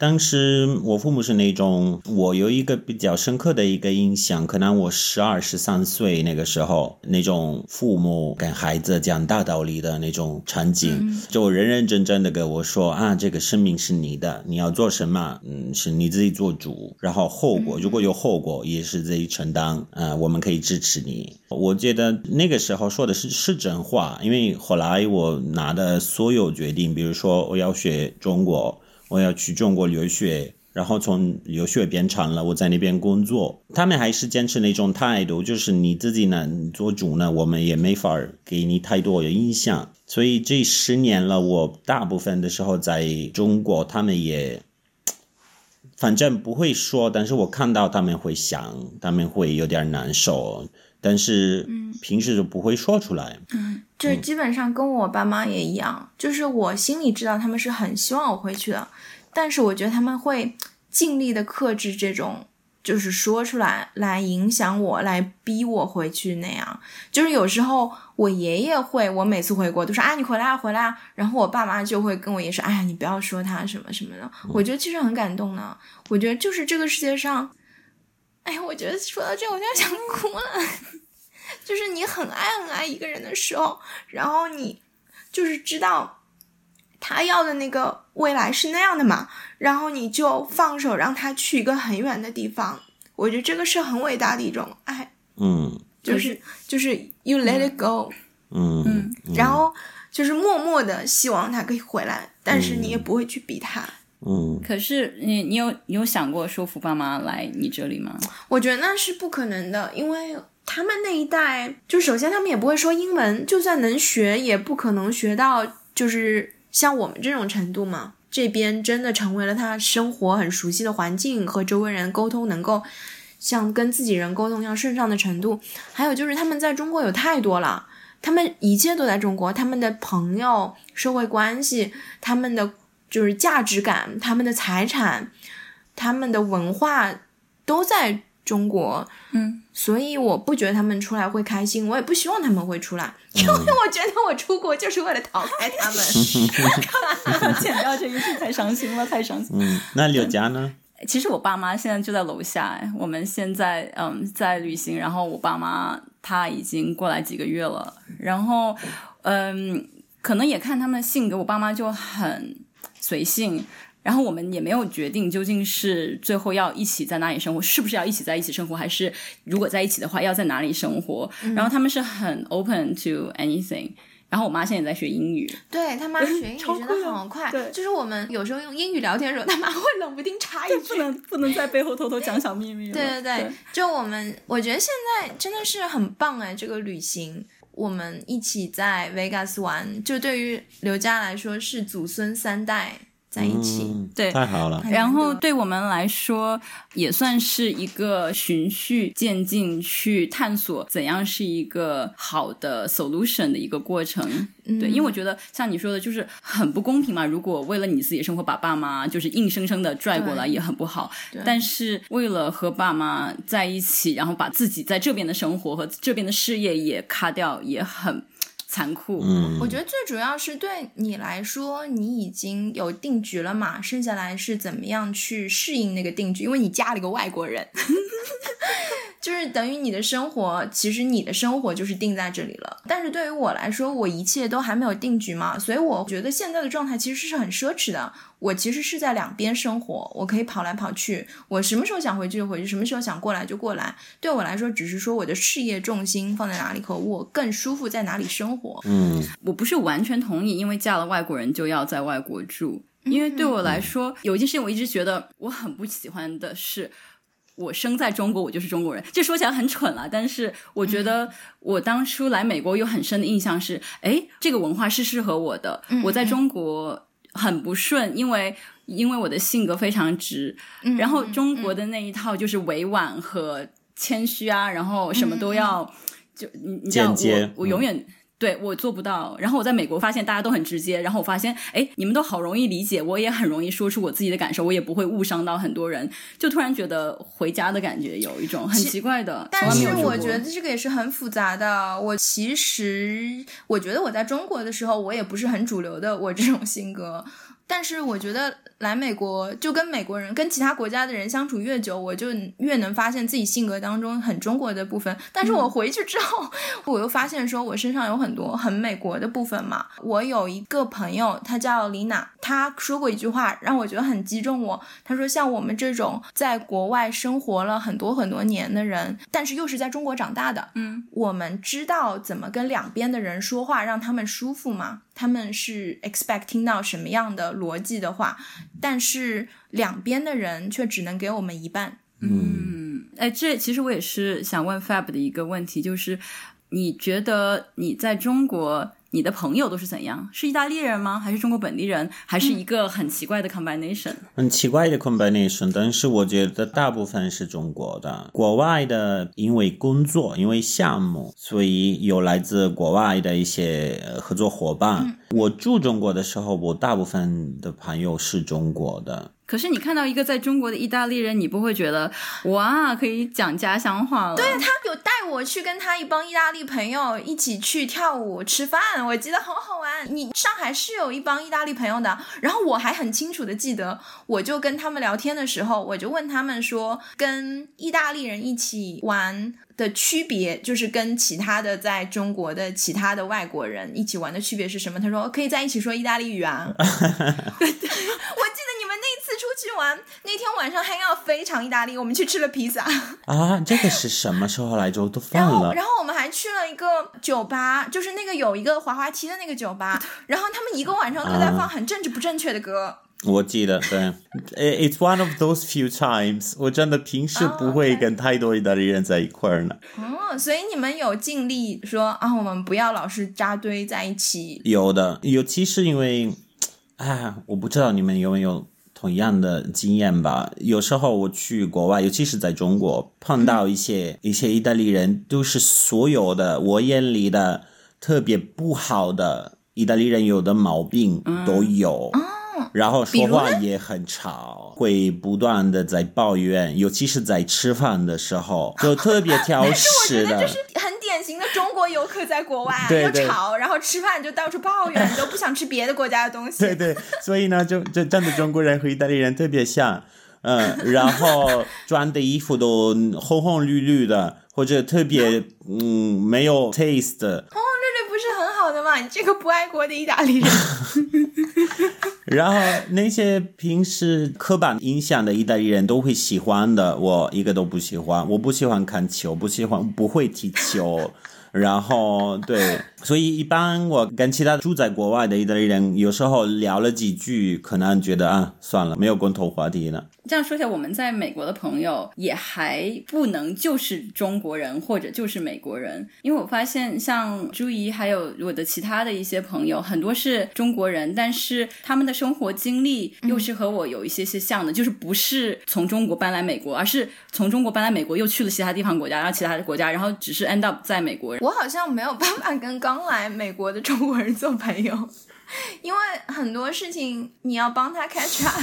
当时我父母是那种，我有一个比较深刻的一个印象，可能我十二、十三岁那个时候，那种父母跟孩子讲大道理的那种场景，就认认真真的跟我说啊，这个生命是你的，你要做什么，嗯，是你自己做主，然后后果如果有后果，也是自己承担，呃，我们可以支持你。我觉得那个时候说的是是真话，因为后来我拿的所有决定，比如说我要学中国，我要去中国留学，然后从留学变成了我在那边工作，他们还是坚持那种态度，就是你自己呢做主呢，我们也没法给你太多的影响。所以这十年了，我大部分的时候在中国，他们也。反正不会说，但是我看到他们会想，他们会有点难受，但是平时就不会说出来。这基本上跟我爸妈也一样，就是我心里知道他们是很希望我回去的，但是我觉得他们会尽力的克制这种，就是说出来来影响我，来逼我回去那样。就是有时候我爷爷会，我每次回国都说啊你回来啊回来啊，然后我爸妈就会跟我爷说，哎呀你不要说他什么什么的。我觉得其实很感动呢，我觉得就是这个世界上，哎呀，我觉得说到这我就要想哭了。[LAUGHS] 就是你很爱很爱一个人的时候，然后你就是知道他要的那个未来是那样的嘛，然后你就放手让他去一个很远的地方。我觉得这个是很伟大的一种爱，嗯就是就是 you let it go，嗯嗯，然后就是默默的希望他可以回来，但是你也不会去逼他。嗯可是你你有你有想过说服爸妈来你这里吗？我觉得那是不可能的，因为他们那一代，就首先他们也不会说英文，就算能学，也不可能学到就是像我们这种程度嘛。这边真的成为了他生活很熟悉的环境，和周围人沟通能够像跟自己人沟通一样顺畅的程度。还有就是他们在中国有太多了，他们一切都在中国，他们的朋友、社会关系，他们的就是价值感、他们的财产、他们的文化都在中国。嗯，所以我不觉得他们出来会开心，我也不希望他们会出来，因为我觉得我出国就是为了逃开他们。[LAUGHS] 剪掉这一句太伤心了，太伤心。嗯，那柳佳呢？其实我爸妈现在就在楼下，哎我们现在嗯在旅行，然后我爸妈他已经过来几个月了，然后嗯可能也看他们的性格，我爸妈就很随性。然后我们也没有决定究竟是最后要一起在哪里生活，是不是要一起在一起生活，还是如果在一起的话要在哪里生活。然后他们是很 open to anything。然后我妈现在也在学英语，对他妈学英语 [LAUGHS] 学酷的的很快，对就是我们有时候用英语聊天的时候，他妈会冷不丁插一句。不能不能在背后偷偷讲小秘密了。对对对，就我们，我觉得现在真的是很棒哎，这个旅行。我们一起在 Vegas 玩，就对于刘佳来说是祖孙三代在一起。嗯对太好了。然后对我们来说，也算是一个循序渐进去探索怎样是一个好的 solution 的一个过程。对，因为我觉得像你说的，就是很不公平嘛。如果为了你自己的生活把爸妈就是硬生生的拽过来，也很不好。但是为了和爸妈在一起，然后把自己在这边的生活和这边的事业也卡掉，也很残酷。嗯，我觉得最主要是对你来说，你已经有定局了嘛，剩下来是怎么样去适应那个定局，因为你嫁了个外国人，[LAUGHS] 就是等于你的生活，其实你的生活就是定在这里了。但是对于我来说，我一切都还没有定局嘛，所以我觉得现在的状态其实是很奢侈的。我其实是在两边生活，我可以跑来跑去，我什么时候想回去就回去，什么时候想过来就过来。对我来说，只是说我的事业重心放在哪里，和我更舒服在哪里生活。嗯，我不是完全同意，因为嫁了外国人就要在外国住。因为对我来说，有一件事情我一直觉得我很不喜欢的是，我生在中国，我就是中国人。这说起来很蠢了，但是我觉得我当初来美国有很深的印象是，哎，这个文化是适合我的。我在中国很不顺，因为因为我的性格非常直，然后中国的那一套就是委婉和谦虚啊，然后什么都要。就你你知道我我永远、对我做不到。然后我在美国发现大家都很直接，然后我发现哎，你们都好容易理解，我也很容易说出我自己的感受，我也不会误伤到很多人。就突然觉得回家的感觉有一种很奇怪的，但是我觉得这个也是很复杂的。我其实我觉得我在中国的时候，我也不是很主流的我这种性格。但是我觉得来美国就跟美国人、跟其他国家的人相处越久，我就越能发现自己性格当中很中国的部分。但是我回去之后，我又发现说我身上有很多很美国的部分嘛。我有一个朋友，他叫李娜，他说过一句话让我觉得很击中我。他说，像我们这种在国外生活了很多很多年的人，但是又是在中国长大的，嗯，我们知道怎么跟两边的人说话，让他们舒服吗？他们是 expect 听到什么样的逻辑的话，但是两边的人却只能给我们一半。嗯，哎，这其实我也是想问 Fab 的一个问题，就是你觉得你在中国，你的朋友都是怎样？是意大利人吗？还是中国本地人？还是一个很奇怪的 combination？、很奇怪的 combination，但是我觉得大部分是中国的，国外的因为工作，因为项目，所以有来自国外的一些呃合作伙伴。我住中国的时候，我大部分的朋友是中国的，可是你看到一个在中国的意大利人，你不会觉得哇，可以讲家乡话了？对他有带我去跟他一帮意大利朋友一起去跳舞、吃饭，我记得好好玩。你上海是有一帮意大利朋友的，然后我还很清楚的记得，我就跟他们聊天的时候，我就问他们说，跟意大利人一起玩。的区别就是跟其他的在中国的其他的外国人一起玩的区别是什么？他说可以在一起说意大利语啊。我记得你去玩，那天晚上 hang out 非常意大利，我们去吃了披萨。啊，这个是什么时候来着？都然后，放了。然后我们还去了一个酒吧，就是那个有一个滑滑梯的那个酒吧，[LAUGHS] 然后他们一个晚上都在放很政治不正确的歌。我记得，对，I-，It's one of those few times，我真的平时不会跟太多意大利人在一块儿呢。哦，所以你们有尽力说啊，我们不要老是扎堆在一起。有的，尤其是因为，啊，我不知道你们有没有同样的经验吧？有时候我去国外，尤其是在中国，碰到一些、[LAUGHS] 一些意大利人，都是所有的我眼里的特别不好的意大利人有的毛病都有。然后说话也很吵，会不断的在抱怨，尤其是在吃饭的时候，就特别 [LAUGHS] 挑食的。得这是很典型的中国游客在国外 [LAUGHS] 又吵，然后吃饭就到处抱怨，[LAUGHS] 都不想吃别的国家的东西。对对，[LAUGHS] 所以呢，就就真的中国人和意大利人特别像，嗯，然后穿的衣服都红红绿绿的，或者特别嗯没有 taste。的吗？你这个不爱国的意大利人。[LAUGHS] 然后那些平时刻板印象的意大利人都会喜欢的，我一个都不喜欢。我不喜欢看球，不喜欢不会踢球。然后对，所以一般我跟其他住在国外的意大利人，有时候聊了几句，可能觉得啊，算了，没有共同话题了。这样说起来，我们在美国的朋友也还不能就是中国人或者就是美国人，因为我发现像朱怡还有我的其他的一些朋友，很多是中国人，但是他们的生活经历又是和我有一些些像的，就是不是从中国搬来美国，而是从中国搬来美国又去了其他地方国家，然后其他的国家，然后只是 end up 在美国。我好像没有办法跟刚来美国的中国人做朋友。[LAUGHS] 因为很多事情你要帮他 catch up，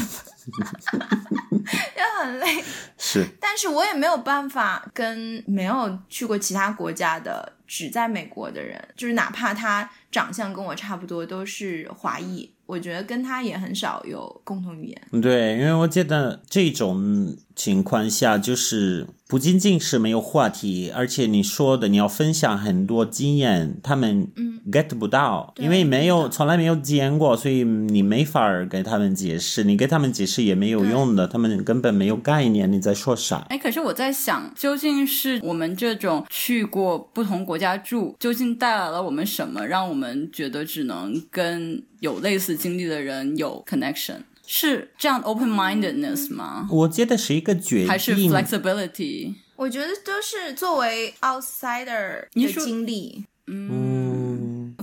也很累。是，但是我也没有办法跟没有去过其他国家的只在美国的人，就是哪怕他长相跟我差不多，都是华裔，我觉得跟他也很少有共同语言。对，因为我觉得这种情况下就是。不仅仅是没有话题，而且你说的你要分享很多经验，他们 get 不到，因为没有从来没有见过，所以你没法给他们解释，你给他们解释也没有用的，他们根本没有概念你在说啥。哎，可是我在想，究竟是我们这种去过不同国家住，究竟带来了我们什么，让我们觉得只能跟有类似经历的人有 connection？是这样 open mindedness 吗？我觉得是一个决定，还是 flexibility？我觉得都是作为 outsider 的经历。嗯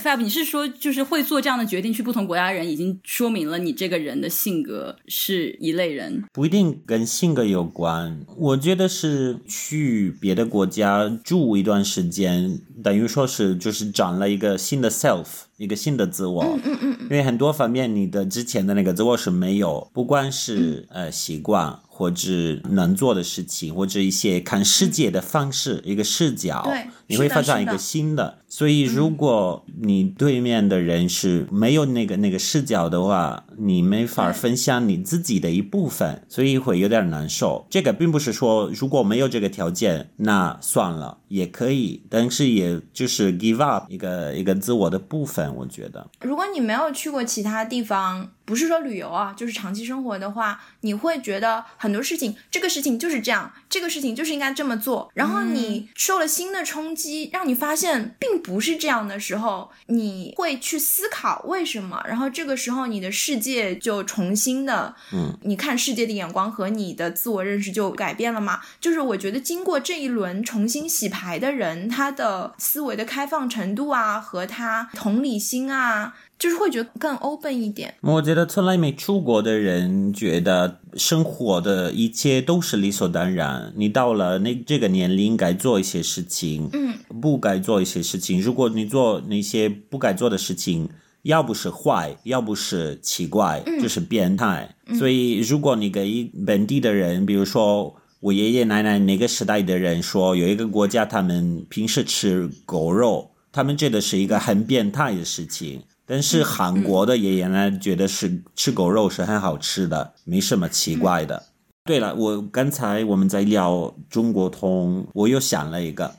，Fab，你是说就是会做这样的决定去不同国家的人，已经说明了你这个人的性格是一类人？不一定跟性格有关，我觉得是去别的国家住一段时间，等于说是就是长了一个新的 self。一个新的自我，嗯嗯嗯，因为很多方面你的之前的那个自我是没有，不光是呃习惯或者能做的事情，或者一些看世界的方式，一个视角，对，你会发展一个新的。所以如果你对面的人是没有那个那个视角的话，你没法分享你自己的一部分，所以会有点难受。这个并不是说如果没有这个条件，那算了也可以，但是也就是 give up 一个一个自我的部分。我觉得，如果你没有去过其他地方。不是说旅游啊，就是长期生活的话，你会觉得很多事情，这个事情就是这样，这个事情就是应该这么做。然后你受了新的冲击，让你发现并不是这样的时候，你会去思考为什么。然后这个时候，你的世界就重新的，嗯，你看世界的眼光和你的自我认识就改变了嘛？就是我觉得经过这一轮重新洗牌的人，他的思维的开放程度啊，和他同理心啊。就是会觉得更 open 一点。我觉得从来没出国的人觉得生活的一切都是理所当然。你到了那这个年龄，该做一些事情，嗯，不该做一些事情。如果你做那些不该做的事情，要不是坏，要不是奇怪，就是变态。所以，如果你给本地的人，比如说我爷爷奶奶那个时代的人说，有一个国家他们平时吃狗肉，他们觉得是一个很变态的事情。但是韩国的爷爷呢，觉得是吃狗肉是很好吃的，没什么奇怪的。对了，我刚才我们在聊中国通，我又想了一个。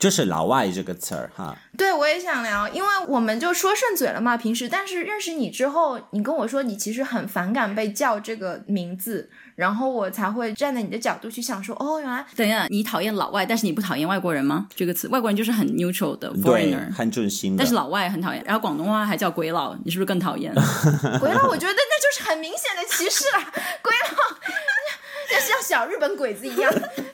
就是老外这个词儿哈，对我也想聊，因为我们就说顺嘴了嘛，平时。但是认识你之后，你跟我说你其实很反感被叫这个名字，然后我才会站在你的角度去想说，哦，原来等一下你讨厌老外，但是你不讨厌外国人吗？这个词，外国人就是很 neutral 的 foreigner，很准心的。但是老外很讨厌，然后广东话还叫鬼佬，你是不是更讨厌？[LAUGHS] 鬼佬，我觉得那就是很明显的歧视了，鬼佬。[LAUGHS] 就像小日本鬼子一样，没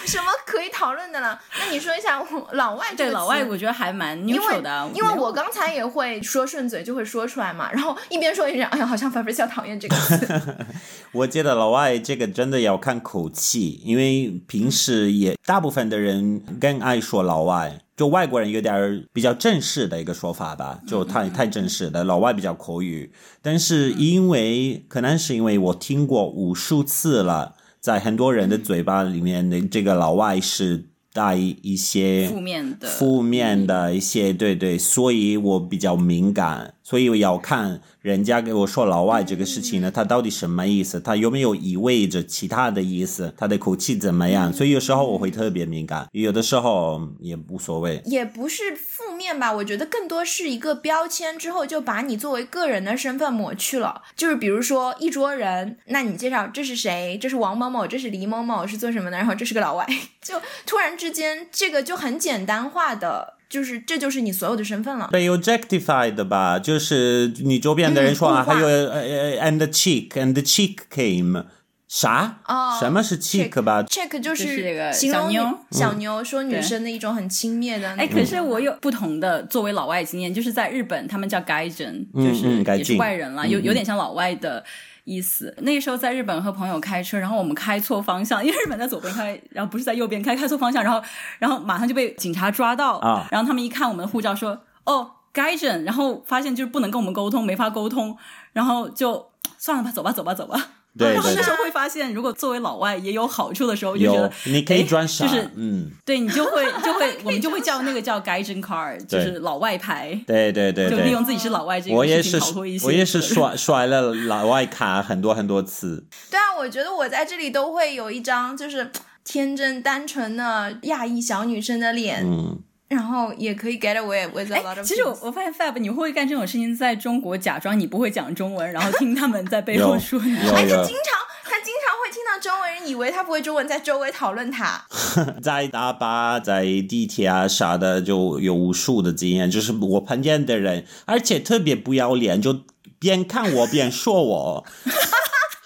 有什么可以讨论的了。那你说一下老外对老外，我觉得还蛮 neutral 的。因为我刚才也会说顺嘴就会说出来嘛，然后一边说一边哎呀，好像 b r i c 讨厌这个词。[LAUGHS] 我觉得老外这个真的要看口气，因为平时也大部分的人更爱说老外，就外国人有点比较正式的一个说法吧，就太太正式的，老外比较口语。但是因为可能是因为我听过无数次了。在很多人的嘴巴里面的这个老外是带一些负面的、负面的一些，对对，所以我比较敏感，所以我要看。人家给我说老外这个事情呢，他到底什么意思？他有没有意味着其他的意思？他的口气怎么样？所以有时候我会特别敏感，有的时候也无所谓。也不是负面吧，我觉得更多是一个标签，之后就把你作为个人的身份抹去了。就是比如说一桌人，那你介绍这是谁？这是王某某，这是李某某，是做什么的？然后这是个老外，[LAUGHS] 就突然之间这个就很简单化的。就是这就是你所有的身份了。被 objectified 吧，就是你周边的人说啊，还有呃呃，and the cheek and the cheek came，啥？哦什么是 chick 吧？check 就就是这个形容小牛小妞，说女生的一种很轻蔑的那哎，可是我有不同的作为老外经验，就是在日本他们叫 gaijin，嗯就是嗯也是外人了，有有点像老外的。意思，那时候在日本和朋友开车，然后我们开错方向，因为日本在左边开，然后不是在右边开，开错方向，然后然后马上就被警察抓到啊。然后他们一看我们的护照说哦 gaijin，然后发现就是不能跟我们沟通，没法沟通，然后就算了吧，走吧，走吧，走吧。对对然后那时候会发现，如果作为老外也有好处的时候，就觉得，你可以哎转傻，就是嗯，对你就会就会 [LAUGHS] 我们就会叫那个叫 gaijin card，就是老外牌，对对对对就利用。自己是老外这个我也是事情逃脱一，些。我也是甩甩了老外卡很多很多次。对啊，我觉得我在这里都会有一张就是天真单纯的亚裔小女生的脸，嗯，然后也可以 get away with a lot 哎，of。其实我我发现 Fab 你会不会干这种事情，在中国假装你不会讲中文，然后听他们在背后说你。有哎，他经常他经常会听到中文人以为他不会中文，在周围讨论他。[LAUGHS] 在大巴、在地铁啊啥的，就有无数的经验。就是我碰见的人，而且特别不要脸，就边看我边说我。[LAUGHS]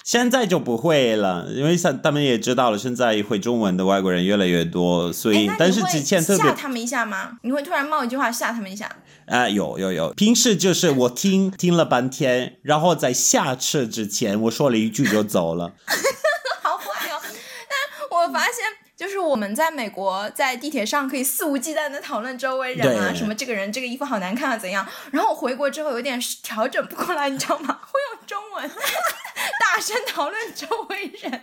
现在就不会了，因为像他们也知道了，现在会中文的外国人越来越多，所以但是之前特别吓他们一下吗？你会突然冒一句话吓他们一下？啊、有有有，平时就是我听听了半天，然后在下车之前我说了一句就走了。[LAUGHS] 好坏哦！但我发现，就是我们在美国在地铁上可以肆无忌惮的讨论周围人啊，什么这个人这个衣服好难看啊，怎样？然后我回国之后有点调整不过来，你知道吗？[LAUGHS] 会用中文 [LAUGHS] 大声讨论周围人。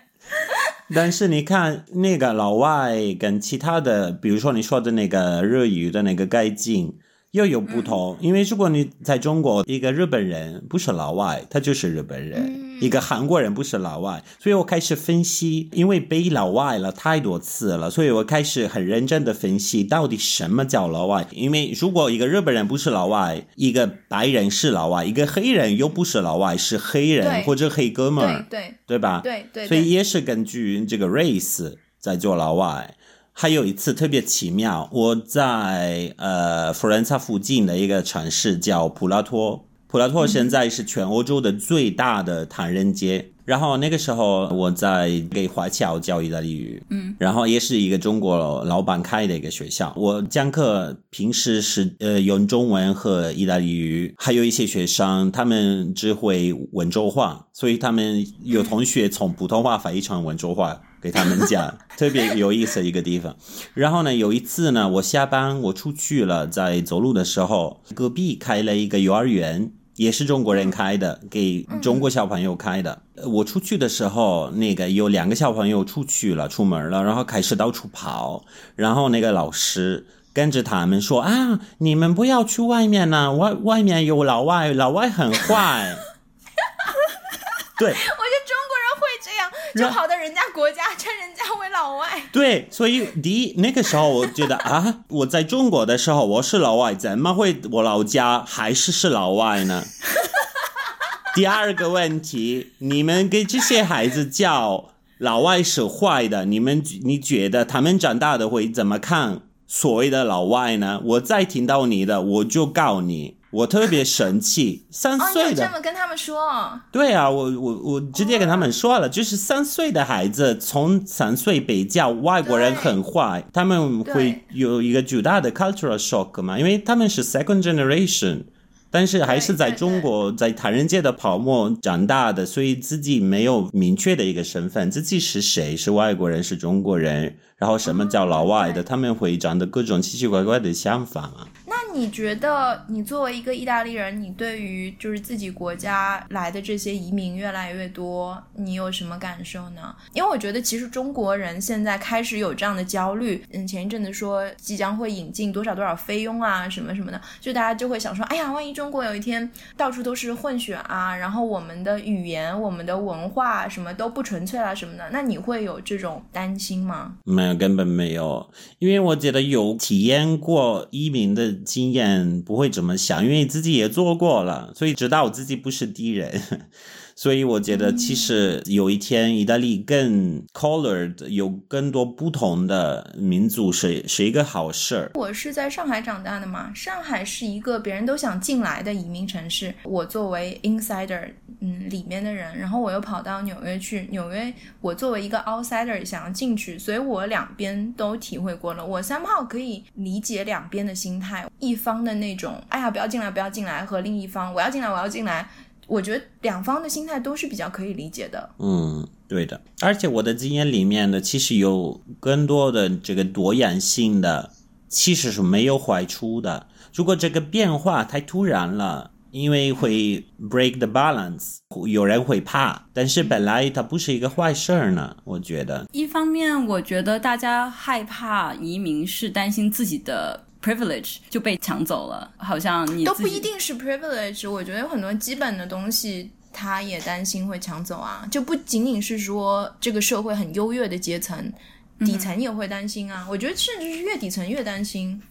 但是你看那个老外跟其他的，比如说你说的那个日语的那个改进。又有不同，因为如果你在中国，一个日本人不是老外，他就是日本人；一个韩国人不是老外，所以我开始分析，因为被老外了太多次了，所以我开始很认真的分析到底什么叫老外。因为如果一个日本人不是老外，一个白人是老外，一个黑人又不是老外，是黑人或者黑哥们对儿，对对吧？对对，所以也是根据这个 race 在做老外。还有一次特别奇妙，我在呃佛罗伦萨附近的一个城市叫普拉托，普拉托现在是全欧洲的最大的唐人街。然后那个时候我在给华侨教意大利语，嗯，然后也是一个中国老板开的一个学校。我讲课平时是呃用中文和意大利语，还有一些学生他们只会温州话，所以他们有同学从普通话翻译成温州话给他们讲，[LAUGHS] 特别有意思的一个地方。然后呢，有一次呢，我下班我出去了，在走路的时候，隔壁开了一个幼儿园。也是中国人开的，给中国小朋友开的。呃我出去的时候，那个有两个小朋友出去了，出门了，然后开始到处跑，然后那个老师跟着他们说啊，你们不要去外面呢、外外面有老外，老外很坏。[LAUGHS] 对就跑到人家国家称人家为老外。对，所以第一那个时候我觉得啊，[LAUGHS] 我在中国的时候我是老外，怎么会我老家还是是老外呢？[LAUGHS] 第二个问题，你们给这些孩子叫老外是坏的，你们你觉得他们长大的会怎么看所谓的老外呢？我再听到你的，我就告你。我特别神气，三岁的。这么跟他们说？对啊，我我我直接跟他们说了，就是三岁的孩子从三岁被叫外国人很坏，他们会有一个巨大的 cultural shock 嘛，因为他们是 second generation，但是还是在中国在唐人街的泡沫长大的，所以自己没有明确的一个身份，自己是谁，是外国人，是中国人，然后什么叫老外的，对。他们会长的各种奇奇怪怪的想法嘛。你觉得，你作为一个意大利人，你对于就是自己国家来的这些移民越来越多，你有什么感受呢？因为我觉得其实中国人现在开始有这样的焦虑。嗯，前一阵子说即将会引进多少多少菲佣啊，什么什么的，就大家就会想说，哎呀，万一中国有一天到处都是混血啊，然后我们的语言、我们的文化什么都不纯粹啦什么的，那你会有这种担心吗？没有，根本没有，因为我觉得有体验过移民的经验，不会怎么想，因为自己也做过了，所以知道我自己不是敌人。所以我觉得，其实有一天意大利更 colored，有更多不同的民族是是一个好事儿。我是在上海长大的嘛，上海是一个别人都想进来的移民城市。我作为 insider，嗯，里面的人，然后我又跑到纽约去，纽约我作为一个 outsider 想要进去，所以我两边都体会过了。我三炮可以理解两边的心态，一方的那种，哎呀，不要进来，不要进来，和另一方，我要进来，我要进来。我觉得两方的心态都是比较可以理解的。嗯，对的。而且我的经验里面呢，其实有更多的这个多样性的，其实是没有坏处的。如果这个变化太突然了，因为会 break the balance，有人会怕。但是本来它不是一个坏事儿呢，我觉得。一方面，我觉得大家害怕移民是担心自己的。Privilege 就被抢走了，好像你都不一定是 privilege。我觉得有很多基本的东西，他也担心会抢走啊，就不仅仅是说这个社会很优越的阶层，底层也会担心啊。我觉得甚至是越底层越担心。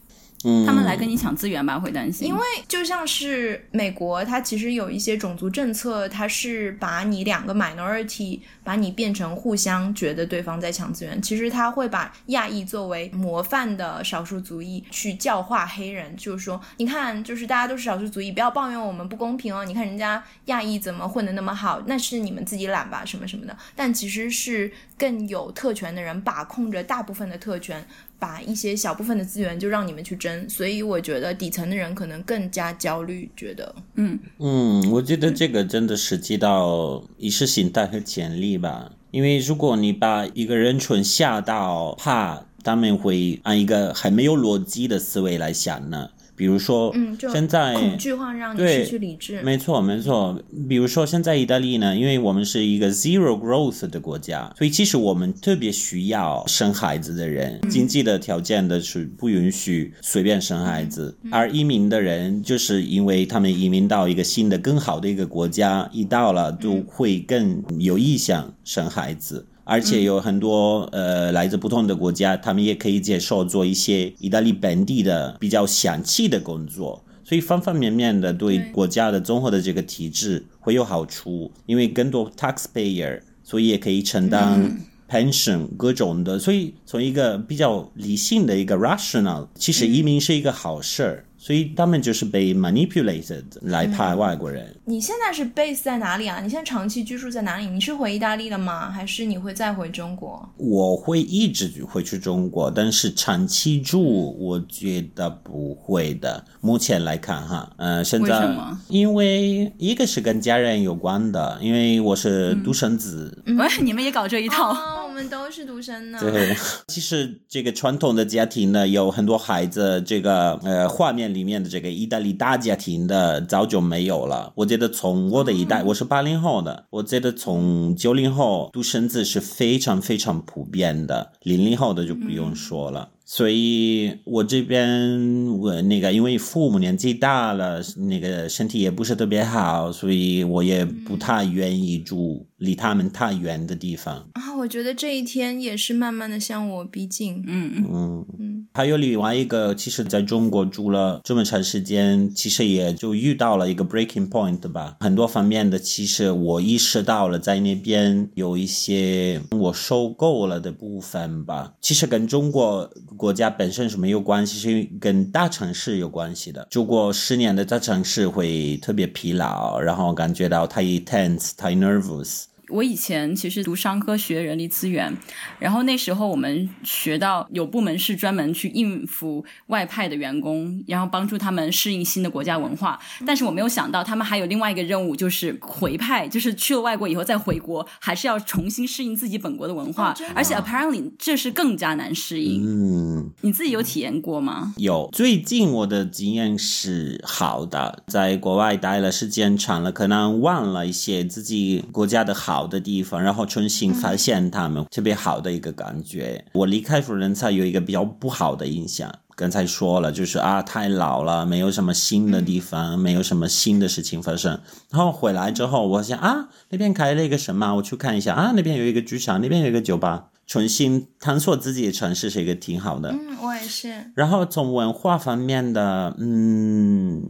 他们来跟你抢资源吧，会担心。因为就像是美国，它其实有一些种族政策，它是把你两个 minority，把你变成互相觉得对方在抢资源。其实他会把亚裔作为模范的少数族裔去教化黑人，就是说，你看，就是大家都是少数族裔，不要抱怨我们不公平哦。你看人家亚裔怎么混得那么好，那是你们自己懒吧，什么什么的。但其实是更有特权的人把控着大部分的特权。把一些小部分的资源就让你们去争，所以我觉得底层的人可能更加焦虑，觉得，嗯嗯，我觉得这个真的是提到意识形态和潜力吧，因为如果你把一个人群吓到怕，他们会按一个还没有逻辑的思维来想呢。比如说，嗯现在恐惧化让你失去理智。没错，没错。比如说，现在意大利呢，因为我们是一个 zero growth 的国家，所以其实我们特别需要生孩子的人。经济的条件的是不允许随便生孩子，而移民的人就是因为他们移民到一个新的、更好的一个国家，一到了就会更有意向生孩子。而且有很多呃来自不同的国家，他们也可以接受做一些意大利本地的比较详细的工作，所以方方面面的对国家的综合的这个体制会有好处，因为更多 taxpayer，所以也可以承担 pension 各种的，所以从一个比较理性的一个 rational，其实移民是一个好事儿。所以他们就是被 manipulated 来派外国人。你现在是 base 在哪里啊？你现在长期居住在哪里？你是回意大利了吗？还是你会再回中国？我会一直回去中国，但是长期住，我觉得不会的。目前来看，哈，呃，现在因为一个是跟家人有关的，因为我是独生子。喂，你们也搞这一套？我们都是独生呢。对，[LAUGHS] 其实这个传统的家庭呢，有很多孩子，这个呃画面。里面的这个意大利大家庭的早就没有了。我觉得从我的一代，我是八零后的，我觉得从九零后独生子是非常非常普遍的，零零后的就不用说了。所以我这边我那个因为父母年纪大了，那个身体也不是特别好，所以我也不太愿意住离他们太远的地方啊。我觉得这一天也是慢慢的向我逼近。嗯嗯嗯。还有另外一个，其实在中国住了这么长时间，其实也就遇到了一个 breaking point 吧。很多方面的，其实我意识到了在那边有一些我受够了的部分吧。其实跟中国。国家本身是没有关系，是跟大城市有关系的。住过十年的大城市会特别疲劳，然后感觉到太 tense、太 nervous。我以前其实读商科学人力资源，然后那时候我们学到有部门是专门去应付外派的员工，然后帮助他们适应新的国家文化。但是我没有想到，他们还有另外一个任务，就是回派，就是去了外国以后再回国，还是要重新适应自己本国的文化。而且 apparently 这是更加难适应。嗯，你自己有体验过吗？有，最近我的经验是好的，在国外待了时间长了，可能忘了一些自己国家的好。好的地方，然后重新发现他们特别好的一个感觉。我离开佛罗伦萨有一个比较不好的印象，刚才说了，就是啊太老了，没有什么新的地方，没有什么新的事情发生。然后回来之后，我想啊那边开了一个什么，我去看一下啊那边有一个剧场，那边有一个酒吧，重新探索自己的城市是一个挺好的。嗯，我也是。然后从文化方面的，嗯。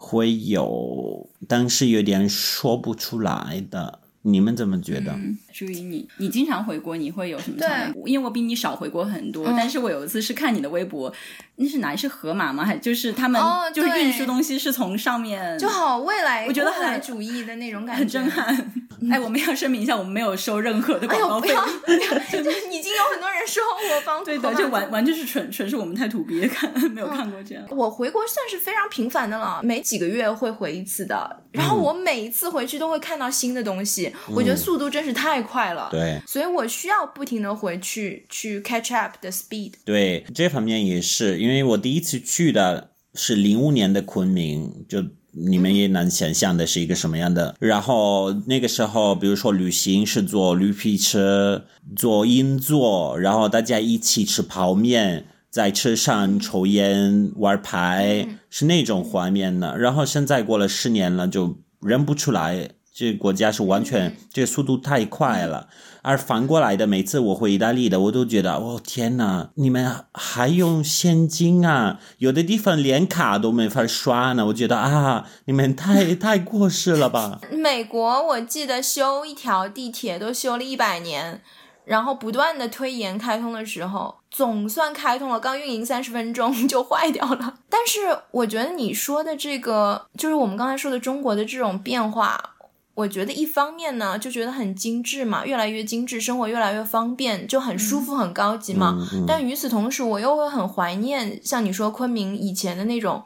会有，但是有点说不出来的。你们怎么觉得？注意你，你经常回国，你会有什么对？因为我比你少回国很多，但是我有一次是看你的微博，那是哪里是河马吗？还就是他们哦就是运输东西是从上面，就好未来，我觉得未来很主义的那种感觉，很震撼。[LAUGHS] 哎，我们要声明一下，我们没有收任何的广告费。不要，不要，[LAUGHS] 就已经有很多人说我帮对的，就完完全是纯纯是我们太土鳖看没有看过这样。我回国算是非常频繁的了，每几个月会回一次的。然后我每一次回去都会看到新的东西，我觉得速度真是太快了。对所以我需要不停的回去去 catch up the speed。对，这方面也是，因为我第一次去的是零五年的昆明，就你们也能想象的是一个什么样的。然后那个时候，比如说旅行是坐绿皮车，坐硬座，然后大家一起吃泡面。在车上抽烟玩牌、是那种画面的，然后现在过了十年了，就认不出来，这个国家是完全、这个速度太快了。而反过来的，每次我回意大利的，我都觉得，哦天哪，你们还用现金啊？有的地方连卡都没法刷呢。我觉得啊，你们太 [LAUGHS] 太过时了吧？美国我记得修一条地铁都修了一百年，然后不断的推延开通的时候，总算开通了，刚运营三十分钟就坏掉了。但是我觉得你说的这个，就是我们刚才说的中国的这种变化。我觉得一方面呢，就觉得很精致嘛，越来越精致，生活越来越方便，就很舒服、很高级嘛。嗯嗯但与此同时，我又会很怀念像你说昆明以前的那种，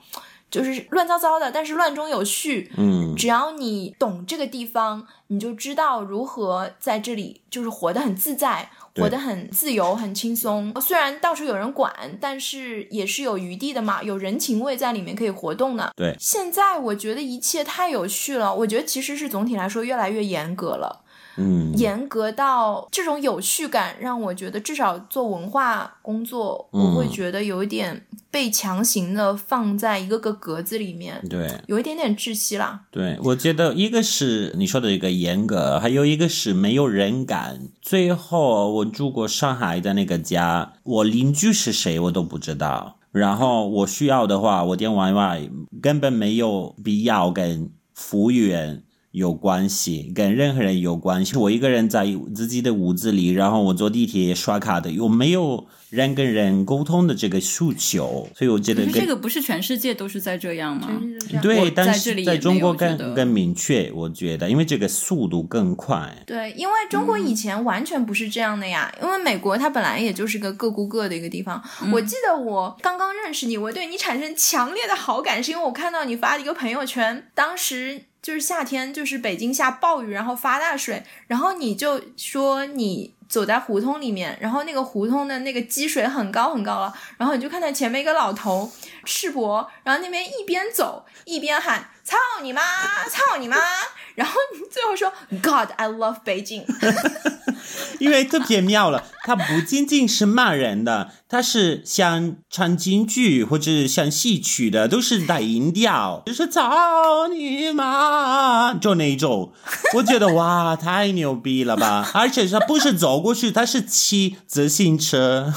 就是乱糟糟的，但是乱中有序。嗯，只要你懂这个地方，你就知道如何在这里就是活得很自在，对活得很自由、很轻松。虽然到处有人管，但是也是有余地的嘛，有人情味在里面可以活动的。对现在我觉得一切太有趣了，我觉得其实是总体来说越来越严格了。嗯，严格到这种有序感，让我觉得至少做文化工作，嗯我会觉得有一点被强行的放在一个个格子里面，对。有一点点窒息啦。对，我觉得一个是你说的一个严格，还有一个是没有人感。最后我住过上海的那个家，我邻居是谁我都不知道。然后我需要的话，我点外卖根本没有必要跟服务员有关系，跟任何人有关系。我一个人在自己的屋子里，然后我坐地铁刷卡的，有没有人跟人沟通的这个诉求？所以我觉得这个不是全世界都是在这样吗？我对，但是在中国更更明确，我觉得，因为这个速度更快。对，因为中国以前完全不是这样的呀。因为美国它本来也就是个各顾各的一个地方。我记得我刚刚认识你，我对你产生强烈的好感，是因为我看到你发的一个朋友圈，当时就是夏天，就是北京下暴雨，然后发大水，然后你就说你。走在胡同里面，然后那个胡同的那个积水很高很高了，然后你就看到前面一个老头赤膊，然后那边一边走一边喊“操你妈，操你妈”，然后最后说 “God, I love 北京 [LAUGHS] ”。因为特别妙了，他不仅仅是骂人的，他是像唱京剧或者像戏曲的，都是带音调，就是操你妈，就那种。我觉得哇，太牛逼了吧！而且他不是走过去，他是骑自行车，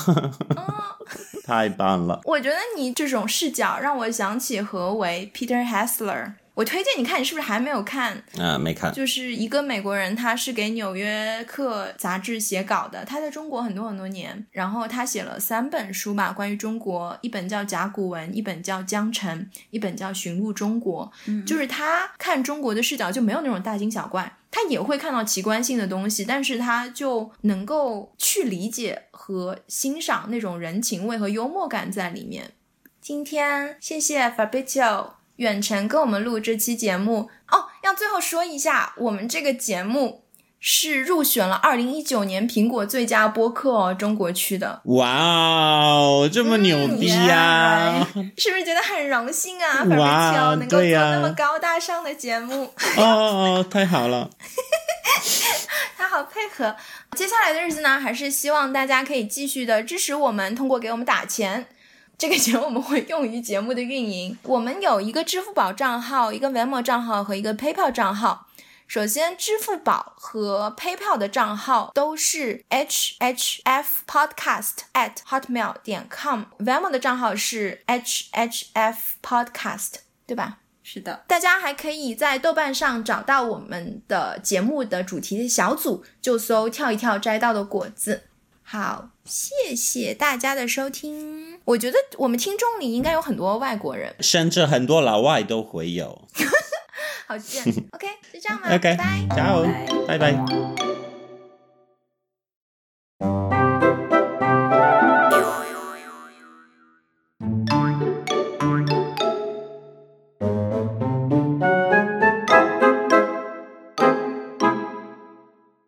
[LAUGHS] 太棒了。我觉得你这种视角让我想起何为 Peter Hessler。我推荐你看，你是不是还没有看？啊，没看。就是一个美国人，他是给《纽约客》杂志写稿的，他在中国很多很多年，然后他写了三本书吧，关于中国，一本叫《甲骨文》，一本叫《江城》，一本叫《寻路中国》。嗯，就是他看中国的视角就没有那种大惊小怪，他也会看到奇观性的东西，但是他就能够去理解和欣赏那种人情味和幽默感在里面。今天谢谢 Fabrizio 远程跟我们录这期节目哦。要最后说一下，我们这个节目是入选了二零一九年苹果最佳播客哦，中国区的，哇哦，这么牛逼呀、是不是觉得很荣幸啊哇？Fabrizio 能够做那么高大上的节目，哦哦，太好了。[LAUGHS] 他好配合。接下来的日子呢，还是希望大家可以继续的支持我们，通过给我们打钱。这个钱我们会用于节目的运营。我们有一个支付宝账号、一个 Venmo 账号和一个 PayPal 账号。首先，支付宝和 PayPal 的账号都是 hhf podcast at hotmail 点 com，Venmo 的账号是 hhf podcast，对吧？是的，大家还可以在豆瓣上找到我们的节目的主题小组，就搜“跳一跳摘到的果子”。好，谢谢大家的收听。我觉得我们听众里应该有很多外国人，甚至很多老外都会有。[LAUGHS] 好贱。OK，就这样吧。OK，拜拜。加油，拜拜拜。